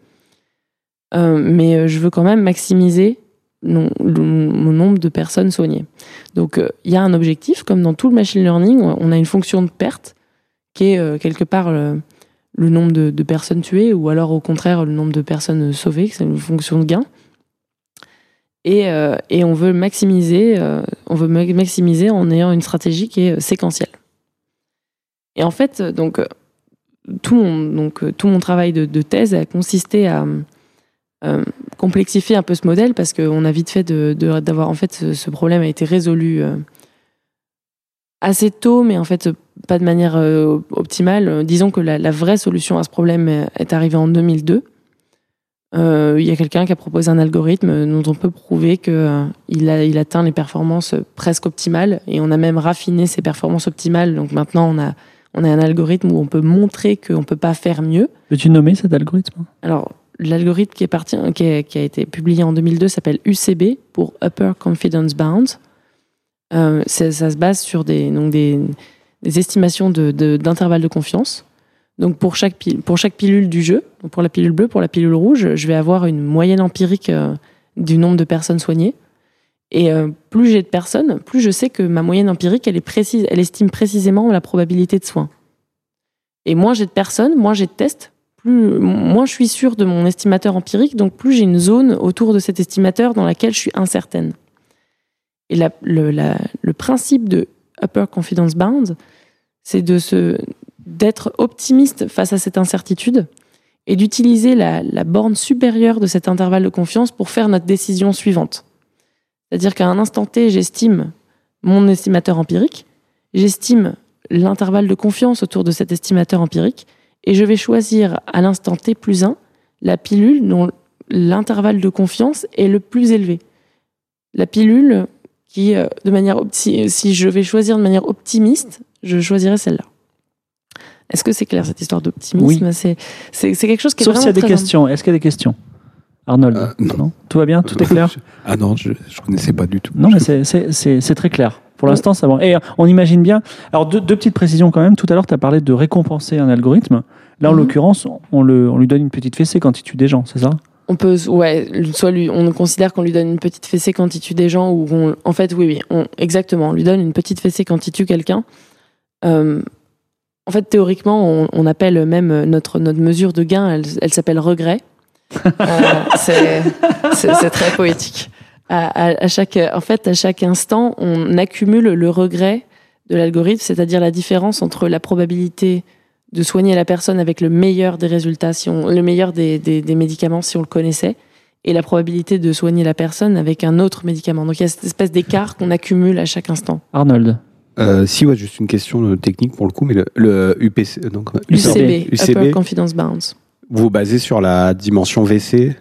Euh, mais euh, je veux quand même maximiser mon nombre de personnes soignées. Donc il y a un objectif, comme dans tout le machine learning, on a une fonction de perte qui est euh, quelque part le, le nombre de, personnes tuées ou alors au contraire le nombre de personnes sauvées, c'est une fonction de gain. Et, euh, on veut maximiser, euh, on veut ma- maximiser en ayant une stratégie qui est euh, séquentielle. Et en fait, euh, donc euh, tout mon euh, travail de, thèse a consisté à euh, complexifier un peu ce modèle parce qu'on a vite fait d'avoir en fait ce, ce problème a été résolu euh, assez tôt, mais en fait pas de manière euh, optimale. Disons que la, la vraie solution à ce problème est arrivée en 2002. Euh, Il y a quelqu'un qui a proposé un algorithme dont on peut prouver que euh, il, atteint les performances presque optimales et on a même raffiné ces performances optimales. Donc maintenant on a on a un algorithme où on peut montrer qu'on peut pas faire mieux. Peux-tu nommer cet algorithme? Alors, l'algorithme qui, est parti, qui, est- qui a été publié en 2002 s'appelle UCB pour Upper Confidence Bound. Euh, ça se base sur des, estimations d'intervalles de, confiance. Donc, pour chaque, pilule du jeu, pour la pilule bleue, pour la pilule rouge, je vais avoir une moyenne empirique euh, du nombre de personnes soignées. Et euh, plus j'ai de personnes, plus je sais que ma moyenne empirique, elle, est précise, elle estime précisément la probabilité de soin. Et moins j'ai de personnes, moins j'ai de tests, moins je suis sûr de mon estimateur empirique, donc plus j'ai une zone autour de cet estimateur dans laquelle je suis incertaine. Et le, principe de Upper Confidence Bound, c'est d'être optimiste face à cette incertitude et d'utiliser la, la borne supérieure de cet intervalle de confiance pour faire notre décision suivante. C'est-à-dire qu'à un instant T, j'estime mon estimateur empirique, j'estime l'intervalle de confiance autour de cet estimateur empirique, et je vais choisir à l'instant T plus 1 la pilule dont l'intervalle de confiance est le plus élevé. La pilule qui, euh, de manière opti- si je vais choisir de manière optimiste, je choisirai celle-là. Est-ce que c'est clair cette histoire d'optimisme? C'est c'est c'est quelque chose qui est Sauf s'il y a des très questions. Est-ce qu'il y a des questions? Arnold Euh, non. Tout va bien? Tout est clair? Ah non, je ne connaissais pas du tout. Non, mais c'est- c'est c'est- c'est très clair. Pour l'instant, ça va. Et euh, on imagine bien. Alors, deux, deux petites précisions quand même. Tout à l'heure, tu as parlé de récompenser un algorithme. Là, en Mhm. l'occurrence, on, le, on lui donne une petite fessée quand il tue des gens, c'est ça? On peut, ouais, soit lui, on considère qu'on lui donne une petite fessée quand il tue des gens, ou on- en fait, oui, oui, on, exactement, on lui donne une petite fessée quand il tue quelqu'un. Euh, en fait, théoriquement, on, on appelle même notre, notre mesure de gain, elle, elle s'appelle regret. (laughs) Euh, c'est très poétique. À, à- à chaque, en fait, à chaque instant, on accumule le regret de l'algorithme, c'est-à-dire la différence entre la probabilité de soigner la personne avec le meilleur des résultats, si on, le meilleur des, des, des médicaments si on le connaissait, et la probabilité de soigner la personne avec un autre médicament. Donc il y a cette espèce d'écart qu'on accumule à chaque instant. Arnold. Euh, si, ouais, juste une question euh, technique pour le coup, mais le, le UPC, euh, donc, UCB, UCB. Upper Confidence Bounds. vous vous basez sur la dimension VC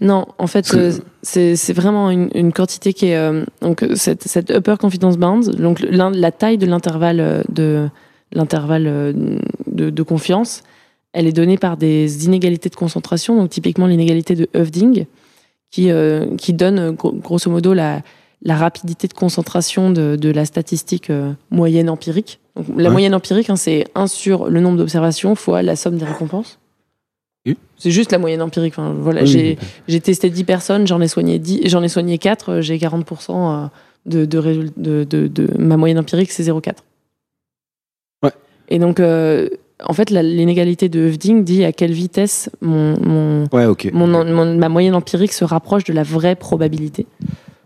Non, en fait, euh, c'est c'est vraiment une, une quantité qui est euh, donc euh, cette, cette upper confidence bound, donc la taille de l'intervalle euh, de l'intervalle euh, de, de confiance, elle est donnée par des inégalités de concentration, donc typiquement l'inégalité de Hoeffding, qui euh, qui donne gro- grosso modo la la rapidité de concentration de, de la statistique euh, moyenne empirique. Donc, la Ouais. moyenne empirique, hein, c'est 1 sur le nombre d'observations fois la somme des récompenses. Oui. C'est juste la moyenne empirique. Enfin, voilà, Oui, j'ai oui. j'ai testé 10 personnes, j'en ai soigné 10, j'en ai soigné 4, euh, j'ai 40% euh, de, de, de, de- ma moyenne empirique, c'est 0,4. Et donc, euh, en fait, l'inégalité de Hoeffding dit à quelle vitesse mon, mon, Ouais, ok. mon, mon- ma moyenne empirique se rapproche de la vraie probabilité.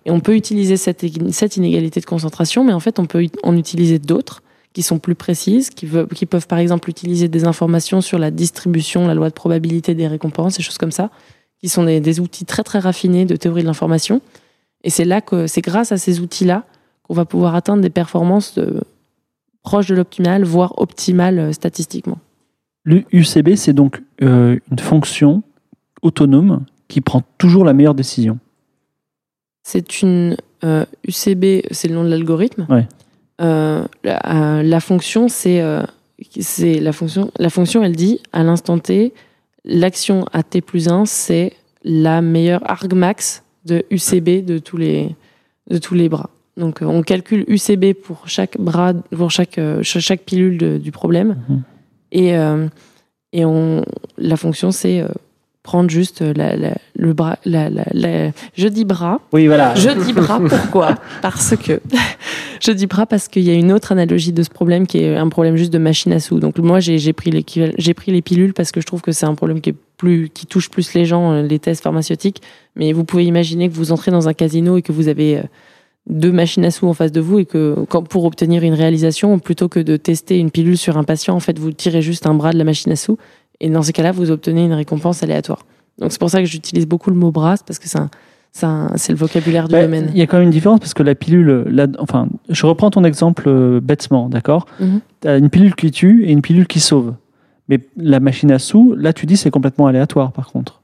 Et on peut utiliser cette, cette inégalité de concentration, mais en fait, on peut ut- en utiliser d'autres qui sont plus précises, qui, veulent- qui peuvent par exemple utiliser des informations sur la distribution, la loi de probabilité des récompenses, des choses comme ça, qui sont des, des outils très très raffinés de théorie de l'information. Et c'est là que c'est grâce à ces outils-là qu'on va pouvoir atteindre des performances de- proches de l'optimal, voire optimales euh, statistiquement. Le UCB, c'est donc euh, une fonction autonome qui prend toujours la meilleure décision. C'est une euh, UCB, c'est le nom de l'algorithme. Ouais. Euh, la, euh, la fonction, c'est euh, c'est la fonction. La fonction, elle dit à l'instant T, l'action à T plus 1, c'est la meilleure argmax de UCB de tous les de tous les bras. Donc euh, on calcule UCB pour chaque bras, pour chaque euh, ch- chaque pilule de- du problème, Mhm. et euh, et on la fonction c'est prendre juste la, la- le bras, la, je dis bras, Oui, voilà. je dis bras, pourquoi? Parce que (laughs) te dis bras parce qu'il y a une autre analogie de ce problème qui est un problème juste de machine à sous. Donc moi j'ai pris j'ai pris les pilules parce que je trouve que c'est un problème qui est plus qui touche plus les gens les tests pharmaceutiques. Mais vous pouvez imaginer que vous entrez dans un casino et que vous avez euh, deux machines à sous en face de vous et que quand, pour obtenir une réalisation, plutôt que de tester une pilule sur un patient, en fait vous tirez juste un bras de la machine à sous et dans ces cas-là vous obtenez une récompense aléatoire. Donc c'est pour ça que j'utilise beaucoup le mot bras parce que c'est un- le vocabulaire du Bah, domaine. Il y a quand même une différence parce que la pilule, la- enfin, je reprends ton exemple euh, bêtement, d'accord as une pilule qui tue et une pilule qui sauve. Mais la machine à sous, là, tu dis c'est complètement aléatoire par contre.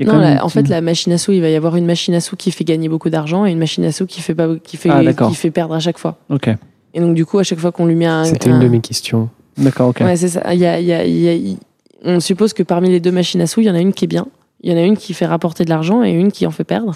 Non, la- une en fait, la machine à sous, il va y avoir une machine à sous qui fait gagner beaucoup d'argent et une machine à sous qui fait, pas, qui fait, Ah, qui fait perdre à chaque fois. Ok, Et donc, du coup, à chaque fois qu'on lui met un. C'était un- une de mes questions. d'accord, ok. Ouais, c'est ça. Il y a- il y a- il y a- il- on suppose que parmi les deux machines à sous, il y en a une qui est bien. Il y en a une qui fait rapporter de l'argent et une qui en fait perdre.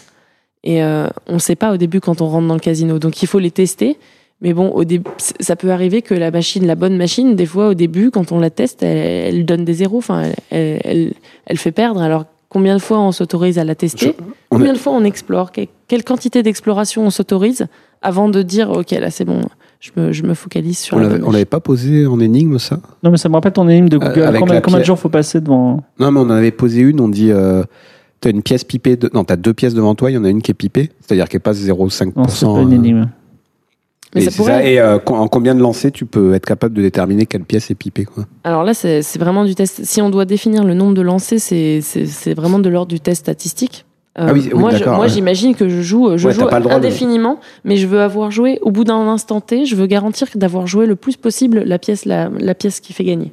Et euh, on ne sait pas au début quand on rentre dans le casino. Donc, il faut les tester. Mais bon, au début, ça peut arriver que la machine, la bonne machine, des fois, au début, quand on la teste, elle, elle donne des zéros. Enfin, elle, elle, elle- elle fait perdre. Alors, combien de fois on s'autorise à la tester Combien de fois on explore Que- Quelle quantité d'exploration on s'autorise avant de dire ok là c'est bon, je me, je me focalise sur On la l'avait- pas posé en énigme, ça? Non, mais ça me rappelle ton énigme de Google. Euh, avec combien de jours faut passer devant Non, mais on en avait posé une, on dit. Euh, T'as une pièce pipée. De... Non, t'as deux pièces devant toi, il y en a une qui est pipée, c'est-à-dire qu'elle passe 0,5%. Non, c'est pas une euh, énigme. Mais et ça c'est pourrait- ça, et euh, en combien de lancers tu peux être capable de déterminer quelle pièce est pipée quoi? Alors là c'est vraiment du test. Si on doit définir le nombre de lancers, c'est vraiment de l'ordre du test statistique. Euh, Ah oui, oui, moi, ouais. j'imagine que je joue, je Ouais, joue de- indéfiniment, mais je veux avoir joué au bout d'un instant T. Je veux garantir d'avoir joué le plus possible la pièce, la, la pièce qui fait gagner.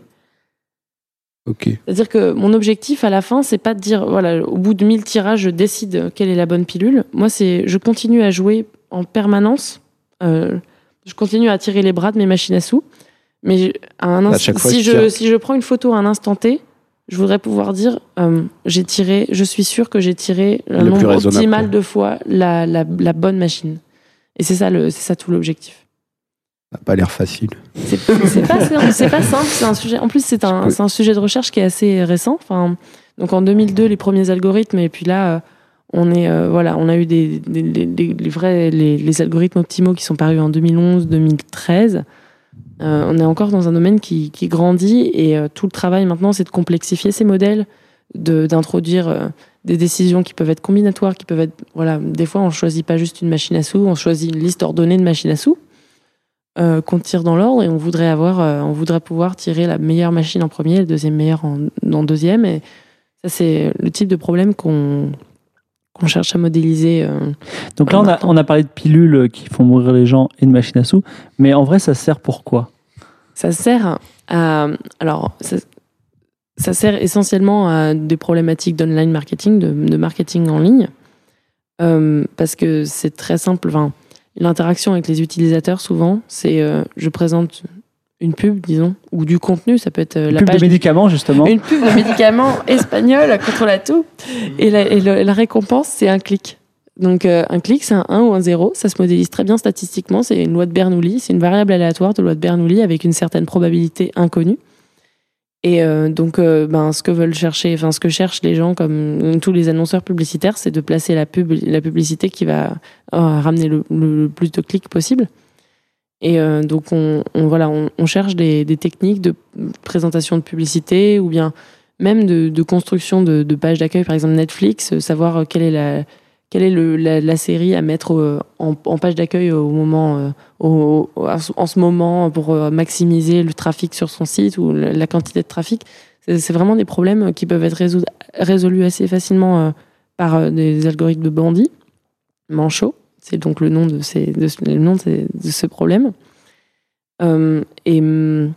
Ok. C'est-à-dire que mon objectif à la fin, c'est pas de dire, voilà, au bout de 1000 tirages, je décide quelle est la bonne pilule. Moi, c'est, je continue à jouer en permanence. Euh, je continue à tirer les bras de mes machines à sous. Mais à un instant, fois, si je, si je prends une photo à un instant T, je voudrais pouvoir dire, euh, j'ai tiré, je suis sûr que j'ai tiré Le plus nombre optimal de fois la, la, la bonne machine. Et c'est ça, le, ça tout l'objectif. Ça n'a pas l'air facile. C'est pas, pas simple, c'est un sujet. En plus, c'est un, un sujet de recherche qui est assez récent. Enfin, donc en 2002, les premiers algorithmes, et puis là, euh, on est, euh, voilà, on a eu des, vrais, les, algorithmes optimaux qui sont parus en 2011, 2013. Euh, on est encore dans un domaine qui, grandit et euh, tout le travail maintenant, c'est de complexifier ces modèles, d'introduire des décisions qui peuvent être combinatoires, qui peuvent être, voilà, des fois, on choisit pas juste une machine à sous, on choisit une liste ordonnée de machines à sous qu'on tire dans l'ordre et on voudrait avoir, on voudrait pouvoir tirer la meilleure machine en premier, le deuxième meilleur en, en deuxième. Et ça, c'est le type de problème qu'on qu'on cherche à modéliser. euh. Donc là, on a, Maintenant. on a parlé de pilules qui font mourir les gens et de machines à sous. Mais en vrai, ça sert pour quoi? Ça sert à, alors, ça, ça sert essentiellement à des problématiques d'online marketing, de, de marketing en ligne, Euh, parce que c'est très simple. Enfin, l'interaction avec les utilisateurs, souvent, c'est euh, je présente une pub, disons, ou du contenu. Ça peut être euh, la Pub page de médicaments, justement. Une pub de médicaments (laughs) espagnol contre la toux. Et la, et le- la récompense, c'est un clic. Donc, euh, un clic, c'est un 1 ou un 0. Ça se modélise très bien statistiquement. C'est une loi de Bernoulli. C'est une variable aléatoire de loi de Bernoulli avec une certaine probabilité inconnue. Et euh, donc, euh, ben, ce que veulent chercher, enfin, ce que cherchent les gens, comme tous les annonceurs publicitaires, c'est de placer la, pub, la publicité qui va ramener le, le plus de clics possible. Et euh, donc, on, voilà, on, cherche des, techniques de présentation de publicité ou bien même de, construction de, de pages d'accueil, par exemple Netflix, euh, savoir euh, quelle est la, quelle est la, série à mettre en, page d'accueil au moment, au- en ce moment pour maximiser le trafic sur son site ou la, quantité de trafic. C'est vraiment des problèmes qui peuvent être résolus assez facilement par des algorithmes de bandits, manchots. C'est donc le nom de, ces, de, ce- le nom de, ces- de ce problème. Euh, et hum,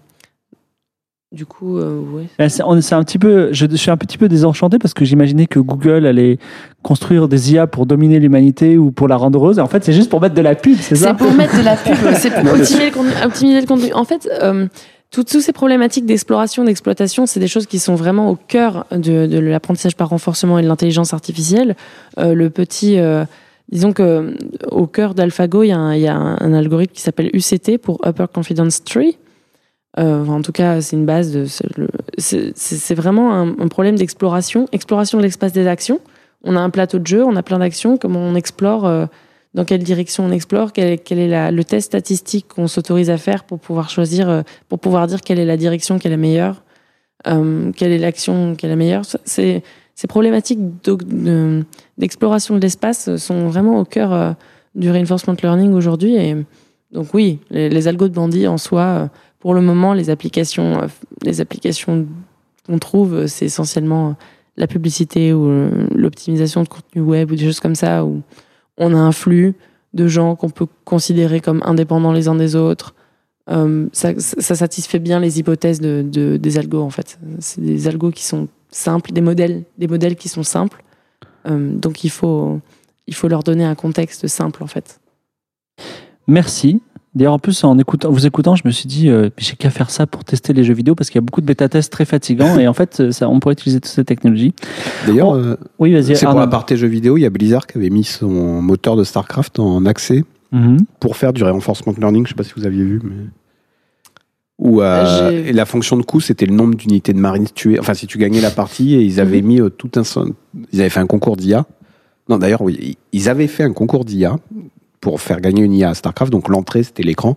du coup, euh, ouais. Ben, c'est on- c'est un petit peu, je, je suis un petit peu désenchanté parce que j'imaginais que Google allait construire des IA pour dominer l'humanité ou pour la rendre heureuse. Et en fait, c'est juste pour mettre de la pub, c'est ça? C'est pour mettre de la pub, (laughs) c'est pour optimiser le contenu. optimiser le contenu. En fait, euh, toutes, toutes ces problématiques d'exploration, d'exploitation, c'est des choses qui sont vraiment au cœur de, de l'apprentissage par renforcement et de l'intelligence artificielle. Euh, le petit, euh, disons que euh, au cœur d'AlphaGo, il y a un, algorithme qui s'appelle UCT pour Upper Confidence Tree. Euh, en tout cas, c'est une base de. c'est vraiment un, problème d'exploration, exploration de l'espace des actions. On a un plateau de jeu, on a plein d'actions, comment on explore. euh, dans quelle direction on explore, quel, est le test statistique qu'on s'autorise à faire pour pouvoir choisir, pour pouvoir dire quelle est la direction qui est la meilleure, quelle est l'action qui est la meilleure. C'est, ces problématiques d'exploration de l'espace sont vraiment au cœur euh, du reinforcement learning aujourd'hui. Et donc oui, les, les algos de bandit en soi, euh, pour le moment, les applications, euh, les applications qu'on trouve, c'est essentiellement la publicité ou l'optimisation de contenu web ou des choses comme ça où on a un flux de gens qu'on peut considérer comme indépendants les uns des autres. Ça, satisfait bien les hypothèses de, de- des algos en fait. C'est des algos qui sont simples, des modèles, des modèles qui sont simples. Euh, donc il faut, il faut leur donner un contexte simple en fait. Merci. D'ailleurs, en plus, en écoutant, vous écoutant, je me suis dit, euh, j'ai qu'à faire ça pour tester les jeux vidéo parce qu'il y a beaucoup de bêta-tests très fatigants et en fait, ça, on pourrait utiliser toutes ces technologies. D'ailleurs, Oh, euh, Oui, vas-y. c'est pour la partie jeux vidéo, il y a Blizzard qui avait mis son moteur de StarCraft en accès Mhm. pour faire du reinforcement learning. Je sais pas si vous aviez vu, mais. Ou euh, J'ai- et la fonction de coût, c'était le nombre d'unités de marines tuées. Enfin, si tu gagnais la partie, et ils avaient mis euh, tout un. Ils avaient fait un concours d'IA. Non, d'ailleurs, oui, ils avaient fait un concours d'IA pour faire gagner une IA à StarCraft. Donc l'entrée, c'était l'écran.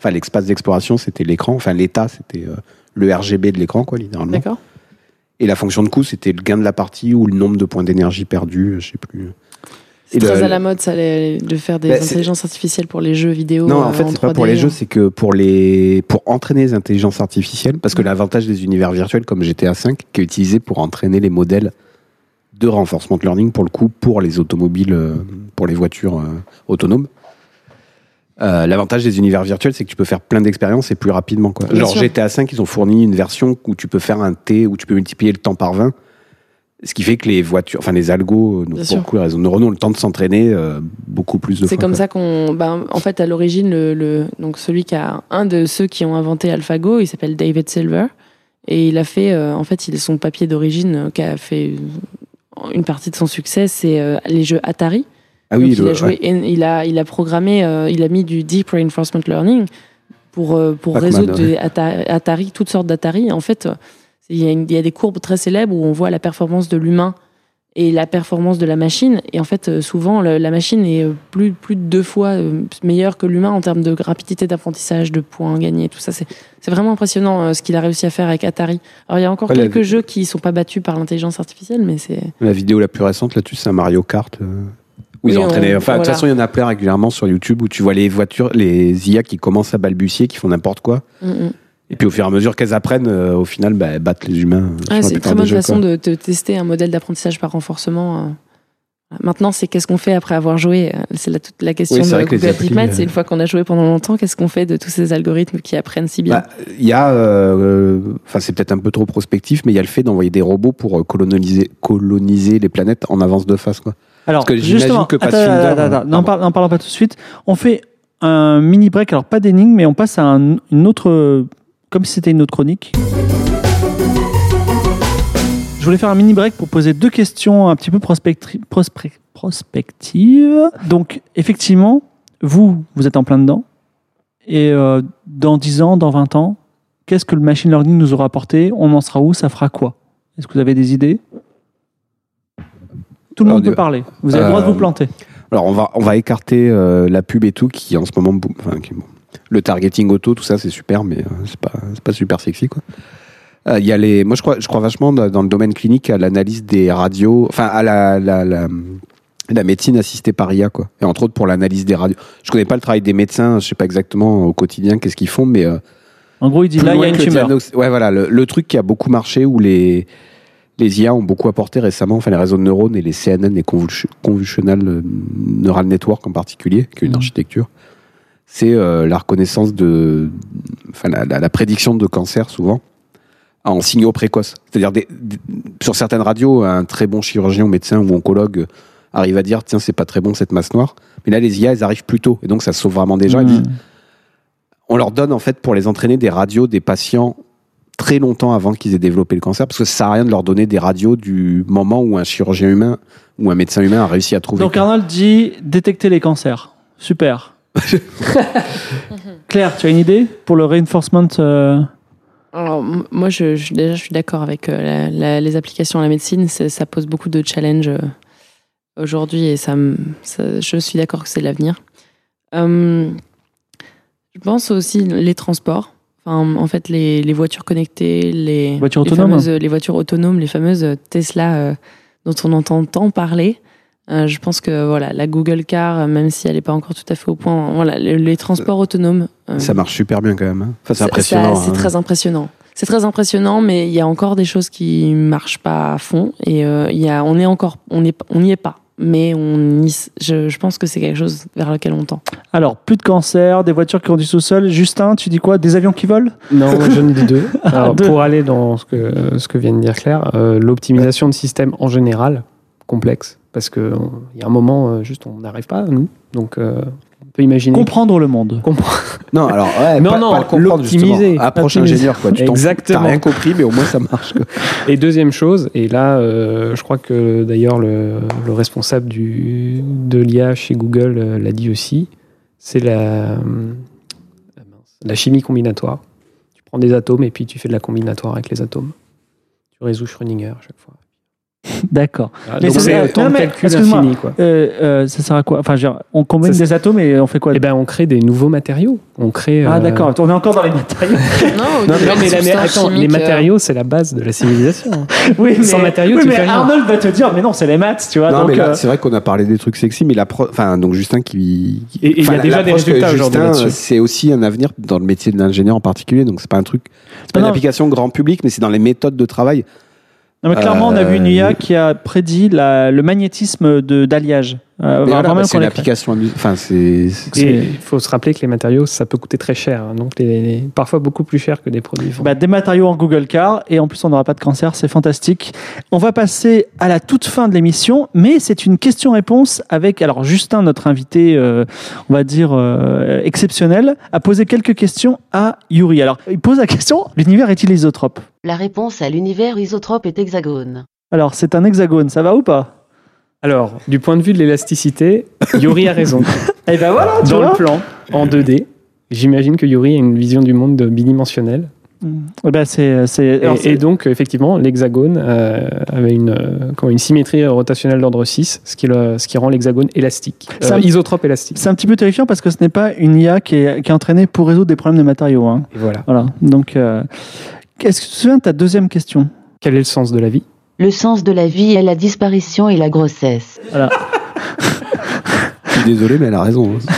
Enfin, l'espace d'exploration, c'était l'écran. Enfin, l'état, c'était euh, le RGB de l'écran, quoi, littéralement. D'accord Et la fonction de coût, c'était le gain de la partie ou le nombre de points d'énergie perdus, je sais plus. C'est très à la mode ça, les- de faire des Bah, intelligences artificielles pour les jeux vidéo. Non, euh, en fait, c'est pas 3D, pour les jeux, hein. c'est que pour les pour entraîner les intelligences artificielles, parce que l'avantage des univers virtuels comme GTA V, qui est utilisé pour entraîner les modèles de renforcement de learning pour le coup pour les automobiles, euh, pour les voitures euh, autonomes. Euh, L'avantage des univers virtuels, c'est que tu peux faire plein d'expériences et plus rapidement. Quoi. Bien Genre sûr. GTA V, ils ont fourni une version où tu peux faire un T, où tu peux multiplier le temps par 20. Ce qui fait que les voitures, enfin les algos, Bien pour coup, les neuronaux ont le temps de s'entraîner euh, beaucoup plus de fois. C'est comme ça qu'on. Ben, en fait, à l'origine, le, le- donc celui qui a. Un de ceux qui ont inventé AlphaGo, il s'appelle David Silver. Et il a fait. euh, en fait, il est son papier d'origine euh, qui a fait une partie de son succès, c'est euh, les jeux Atari. Ah Donc, oui, il, le- a joué, il, a, il a programmé, il a mis du Deep Reinforcement Learning pour, pour résoudre des Atari, Atari, toutes sortes d'Atari. En fait, il y, a y des courbes très célèbres où on voit la performance de l'humain et la performance de la machine. Et en fait, euh, souvent, le- la machine est euh, plus, plus de deux fois euh, meilleure que l'humain en termes de rapidité d'apprentissage, de points gagnés, tout ça. C'est vraiment impressionnant ce qu'il a réussi à faire avec Atari. Alors, il y a encore Ouais, la- quelques jeux qui sont pas battus par l'intelligence artificielle, mais c'est. La vidéo la plus récente là-dessus, c'est un Mario Kart. euh, où ils ont entraîné. Enfin, de toute façon, il y en a plein régulièrement sur YouTube où tu vois les voitures, les IA qui commencent à balbutier, qui font n'importe quoi. Mm, mm. Et puis au fur et à mesure qu'elles apprennent, euh, au final, bah, elles battent les humains. euh, c'est une très bonne jeux, façon quoi. de, de tester un modèle d'apprentissage par renforcement. euh. Maintenant, c'est qu'est-ce qu'on fait après avoir joué C'est la, toute la question Oui, de Google euh, C'est une fois qu'on a joué pendant longtemps, qu'est-ce qu'on fait de tous ces algorithmes qui apprennent si bien Bah, Il y a, euh, enfin c'est peut-être un peu trop prospectif, mais il y a le fait d'envoyer des robots pour coloniser, coloniser les planètes en avance de face. Quoi. Alors, Parce que j'imagine justement, que attends, Pathfinder, attends, attends, attends, n'en parlons pas tout de suite. On fait un mini break, alors pas d'énigme, mais on passe à un- une autre, comme si c'était une autre chronique. Je voulais faire un mini break pour poser deux questions un petit peu prospectri- prospect- prospectives. Donc, effectivement, vous, vous êtes en plein dedans. Et euh, dans 10 ans, dans 20 ans, qu'est-ce que le machine learning nous aura apporté? On en sera où? Ça fera quoi? Est-ce que vous avez des idées? Tout le monde peut parler. Vous avez le droit de euh, vous planter. Alors on va, on va écarter euh, la pub et tout qui en ce moment, bou- enfin, qui- bon, le targeting auto, tout ça c'est super, mais euh, c'est pas, pas super sexy quoi. Euh, Il y a les, moi je crois, je crois vachement dans, le domaine clinique à l'analyse des radios, enfin à la, la, la, la médecine assistée par IA quoi. Et entre autres pour l'analyse des radios. Je connais pas le travail des médecins, je sais pas exactement au quotidien qu'est-ce qu'ils font, mais euh, En gros, il dit là, il y a une tumeur. Ouais, voilà, le, le truc qui a beaucoup marché où les, les IA ont beaucoup apporté récemment, enfin les réseaux de neurones et les CNN, les convulsion- convolutional euh, neural network en particulier, qui est une Mhm. architecture, c'est euh, la reconnaissance de, enfin la, la- la prédiction de cancer souvent en signaux précoces. C'est-à-dire des- des- sur certaines radios, un très bon chirurgien ou médecin ou oncologue arrive à dire tiens c'est pas très bon cette masse noire, mais là les IA elles arrivent plus tôt et donc ça sauve vraiment des gens. Mmh. on leur donne en fait pour les entraîner des radios des patients très longtemps avant qu'ils aient développé le cancer, parce que ça sert à rien de leur donner des radios du moment où un chirurgien humain ou un médecin humain a réussi à trouver. Donc Arnold dit détecter les cancers. Super. (laughs) Claire, tu as une idée pour le reinforcement euh, Alors, moi, je, je- déjà, je suis d'accord avec euh, la- la- les applications à la médecine. Ça pose beaucoup de challenges euh, aujourd'hui et ça, je suis d'accord que c'est l'avenir. Euh, je pense aussi les transports. Enfin, en fait, les, les voitures connectées, les Voitures les autonomes. fameuses- les voitures autonomes, les fameuses Tesla dont on entend tant parler. Euh, je pense que voilà, la Google Car, euh, même si elle n'est pas encore tout à fait au point, voilà, les, les transports autonomes. euh, Ça marche super bien quand même. hein. Enfin, c'est impressionnant. C'est hein. très impressionnant. C'est très impressionnant, mais il y a encore des choses qui marchent pas à fond et euh, il y a, on est encore, on est, on n'y est pas. Mais on y je, je pense que c'est quelque chose vers lequel on tend. Alors, plus de cancer, des voitures qui conduisent tout seul. Justin, tu dis quoi? Des avions qui volent? Non, moi, je ne dis deux. (laughs) Alors, Deux. Pour aller dans ce que, ce que vient de dire Claire, euh, l'optimisation de système en général, complexe, parce qu'il y a un moment, euh, juste, on n'arrive pas, nous. Donc, euh, on peut imaginer. Comprendre le monde. (laughs) Non, alors, ouais, Non, pas, non, pas l'optimiser. Approche ingénieur, quoi. Tu. Exactement. T'as rien compris, mais au moins ça marche. quoi. Et deuxième chose, et là, euh, je crois que d'ailleurs le, le responsable du, de l'IA chez Google euh, l'a dit aussi, c'est la, la chimie combinatoire. Tu prends des atomes et puis tu fais de la combinatoire avec les atomes. Tu résous Schrödinger à chaque fois. (laughs) D'accord. Voilà, Mais donc c'est- mais, calcul infini. Quoi. Euh, euh, ça sert à quoi? Enfin, dire, on combine Ça, des atomes et on fait quoi? Eh ben, on crée des nouveaux matériaux. On crée. Ah, euh, d'accord. On est encore dans les matériaux. (laughs) Non, Non, mais la- mais attends, les matériaux, c'est la base de la civilisation. (laughs) oui, Sans matériaux, oui, tu mais fais rien. Arnold va te dire, mais non, c'est les maths, tu vois. non, donc, mais là, euh, c'est vrai qu'on a parlé des trucs sexy, mais la pro- enfin, donc Justin qui. Et- il y a déjà des résultats aujourd'hui. C'est aussi un avenir dans le métier de l'ingénieur en particulier, donc c'est pas un truc, c'est pas une application grand public, mais c'est dans les méthodes de travail. Non, mais clairement, on a vu une Euh, IA qui a prédit la- le magnétisme de- d'alliage. Euh, voilà, même bah, c'est une application, enfin, c'est. il faut se rappeler que les matériaux, ça peut coûter très cher. hein. Donc, les, les- parfois beaucoup plus cher que des produits. Bah, des matériaux en Google Car et en plus on n'aura pas de cancer, c'est fantastique. On va passer à la toute fin de l'émission, mais c'est une question-réponse avec alors Justin, notre invité, euh, on va dire euh, exceptionnel, a posé quelques questions à Yuri. Alors il pose la question l'univers est-il isotrope? La réponse à l'univers isotrope est hexagone. Alors c'est un hexagone, ça va ou pas? Alors, du point de vue de l'élasticité, (laughs) Yuri a raison. Eh ben voilà, tu Dans vois. le plan, en 2D, j'imagine que Yuri a une vision du monde de bidimensionnelle. Eh ben c'est c'est Et, et donc, effectivement, l'hexagone euh, avait une, euh, comment, une symétrie rotationnelle d'ordre 6, ce qui, le- ce qui rend l'hexagone élastique. Euh, me- isotrope élastique. c'est un petit peu terrifiant parce que ce n'est pas une IA qui est, qui est entraînée pour résoudre des problèmes de matériaux. hein. Et voilà. Voilà. Donc, euh, est-ce que tu te souviens de ta deuxième question? Quel est le sens de la vie? Le sens de la vie est la disparition et la grossesse. Je suis désolé, mais elle a raison. hein.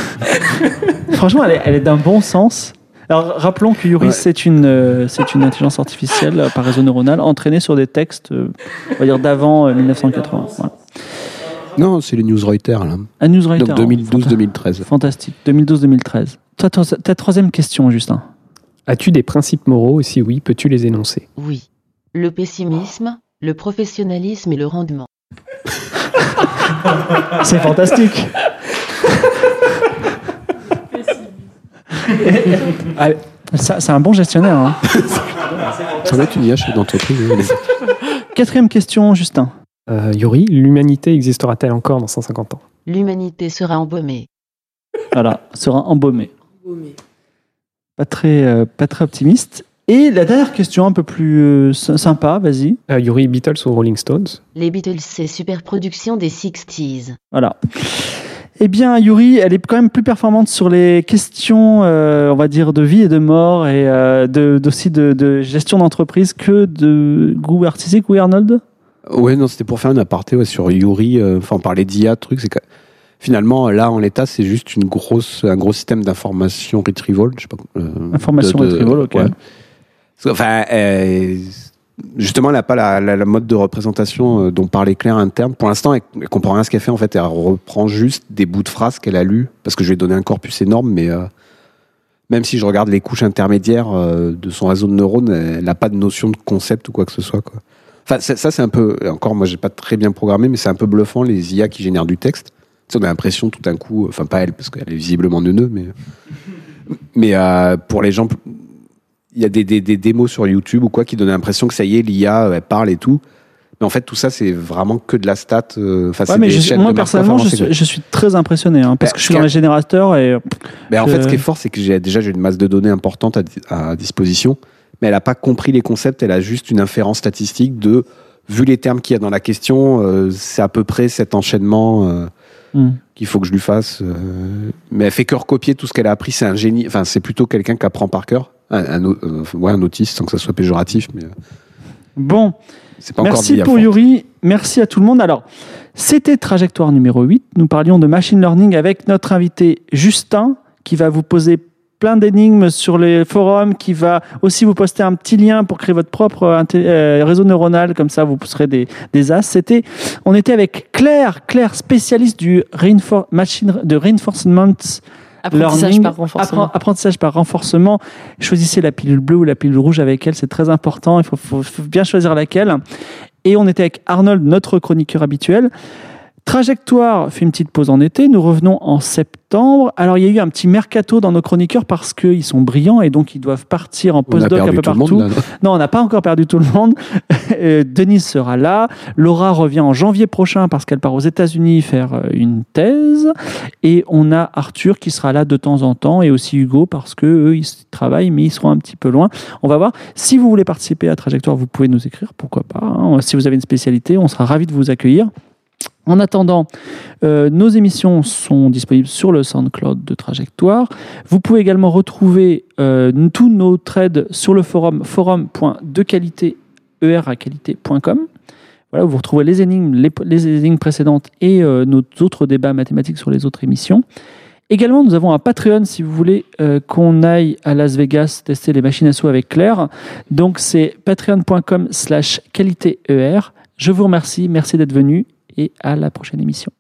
(laughs) Franchement, elle est, elle est d'un bon sens. Alors, rappelons que Yuri, Ouais. c'est une, euh, c'est une intelligence artificielle euh, par réseau neuronal entraînée sur des textes, euh, on va dire, d'avant euh, 1980. Voilà. Non, c'est les news Reuters, là. Un newswriter. Donc 2012-2013. Fantastique. 2012-2013. Toi, toi, ta troisième question, Justin. As-tu des principes moraux Et si oui, peux-tu les énoncer? Oui. Le pessimisme, le professionnalisme et le rendement. (laughs) C'est fantastique. C'est un bon gestionnaire. hein. (laughs) Ça va être une chef d'entreprise. Quatrième question, Justin. Euh, Yuri, l'humanité existera-t-elle encore dans 150 ans? L'humanité sera embaumée. Voilà, sera embaumé. Pas très, euh, pas très optimiste. Et la dernière question, un peu plus euh, sy- sympa, vas-y. Euh, Yuri, Beatles ou Rolling Stones? Les Beatles, c'est super production des 60s. Voilà. Eh bien, Yuri, elle est quand même plus performante sur les questions, euh, on va dire, de vie et de mort et euh, de, aussi de, de gestion d'entreprise que de goût artistique, oui, Arnold? Ouais, non, c'était pour faire une aparté ouais, sur Yuri. Enfin, on parlait d'IA, truc. C'est finalement, là, en l'état, c'est juste une grosse, un gros système d'information retrieval. Je sais pas. euh, Information retrieval, ok. Enfin, euh, justement, elle n'a pas la, la- la mode de représentation euh, dont parlait Claire interne. Pour l'instant, elle, elle comprend rien à ce qu'elle fait. En fait, elle reprend juste des bouts de phrases qu'elle a lus. Parce que je lui ai donné un corpus énorme, mais euh, même si je regarde les couches intermédiaires de son réseau de neurones, elle n'a pas de notion de concept ou quoi que ce soit. Quoi. Enfin, ça, ça, c'est un peu. Encore, moi, j'ai pas très bien programmé, mais c'est un peu bluffant les IA qui génèrent du texte. Sais, on a l'impression tout d'un coup, enfin pas elle parce qu'elle est visiblement neuneu, mais mais euh, pour les gens, il y a des, des, des démos sur YouTube ou quoi qui donnent l'impression que ça y est, l'IA elle parle et tout. Mais en fait, tout ça, c'est vraiment que de la stat. euh, Ouais, mais je- moi, personnellement, je suis, je suis très impressionné hein, parce Bah, que je suis dans les générateurs et Mais en fait, ce qui est fort, c'est que j'ai déjà j'ai une masse de données importante à, à disposition, mais elle n'a pas compris les concepts. Elle a juste une inférence statistique de vu les termes qu'il y a dans la question, euh, c'est à peu près cet enchaînement euh, Hmm. qu'il faut que je lui fasse. euh, mais elle fait que recopier tout ce qu'elle a appris. C'est un génie. Enfin, c'est plutôt quelqu'un qui apprend par cœur. Un, un, euh, ouais, un autiste, sans que ça soit péjoratif, mais euh, Bon, pas merci pour. Yuri, merci à tout le monde. Alors, c'était trajectoire numéro 8. Nous parlions de machine learning avec notre invité Justin, qui va vous poser plein d'énigmes sur les forums, qui va aussi vous poster un petit lien pour créer votre propre euh, euh, réseau neuronal, comme ça vous serez des, des as. C'était, on était avec Claire, Claire spécialiste du reinfor- machine, de reinforcement Apprentissage learning, par renforcement. appren- apprentissage par renforcement. Choisissez la pilule bleue ou la pilule rouge avec elle, c'est très important. Il faut, faut- faut bien choisir laquelle. Et on était avec Arnold, notre chroniqueur habituel. Trajectoire fait une petite pause en été. Nous revenons en septembre. Alors, il y a eu un petit mercato dans nos chroniqueurs parce qu'ils sont brillants et donc ils doivent partir en postdoc un peu partout. monde. là, non Non, on n'a pas encore perdu tout le monde. (laughs) Euh, Denise sera là. Laura revient en janvier prochain parce qu'elle part aux États-Unis faire euh, une thèse. Et on a Arthur qui sera là de temps en temps et aussi Hugo parce que eux ils travaillent mais ils seront un petit peu loin. On va voir. Si vous voulez participer à Trajectoire, vous pouvez nous écrire. Pourquoi pas hein. Si vous avez une spécialité, on sera ravis de vous accueillir. En attendant, euh, nos émissions sont disponibles sur le SoundCloud de Trajectoire. Vous pouvez également retrouver euh, tous nos trades sur le forum forum.dequalité.com. Voilà, où vous retrouvez les énigmes, les énigmes précédentes et euh, nos autres débats mathématiques sur les autres émissions. Également, nous avons un Patreon si vous voulez euh, qu'on aille à Las Vegas tester les machines à sous avec Claire. Donc c'est patreon.com slash qualitéer. Je vous remercie, merci d'être venu et à la prochaine émission.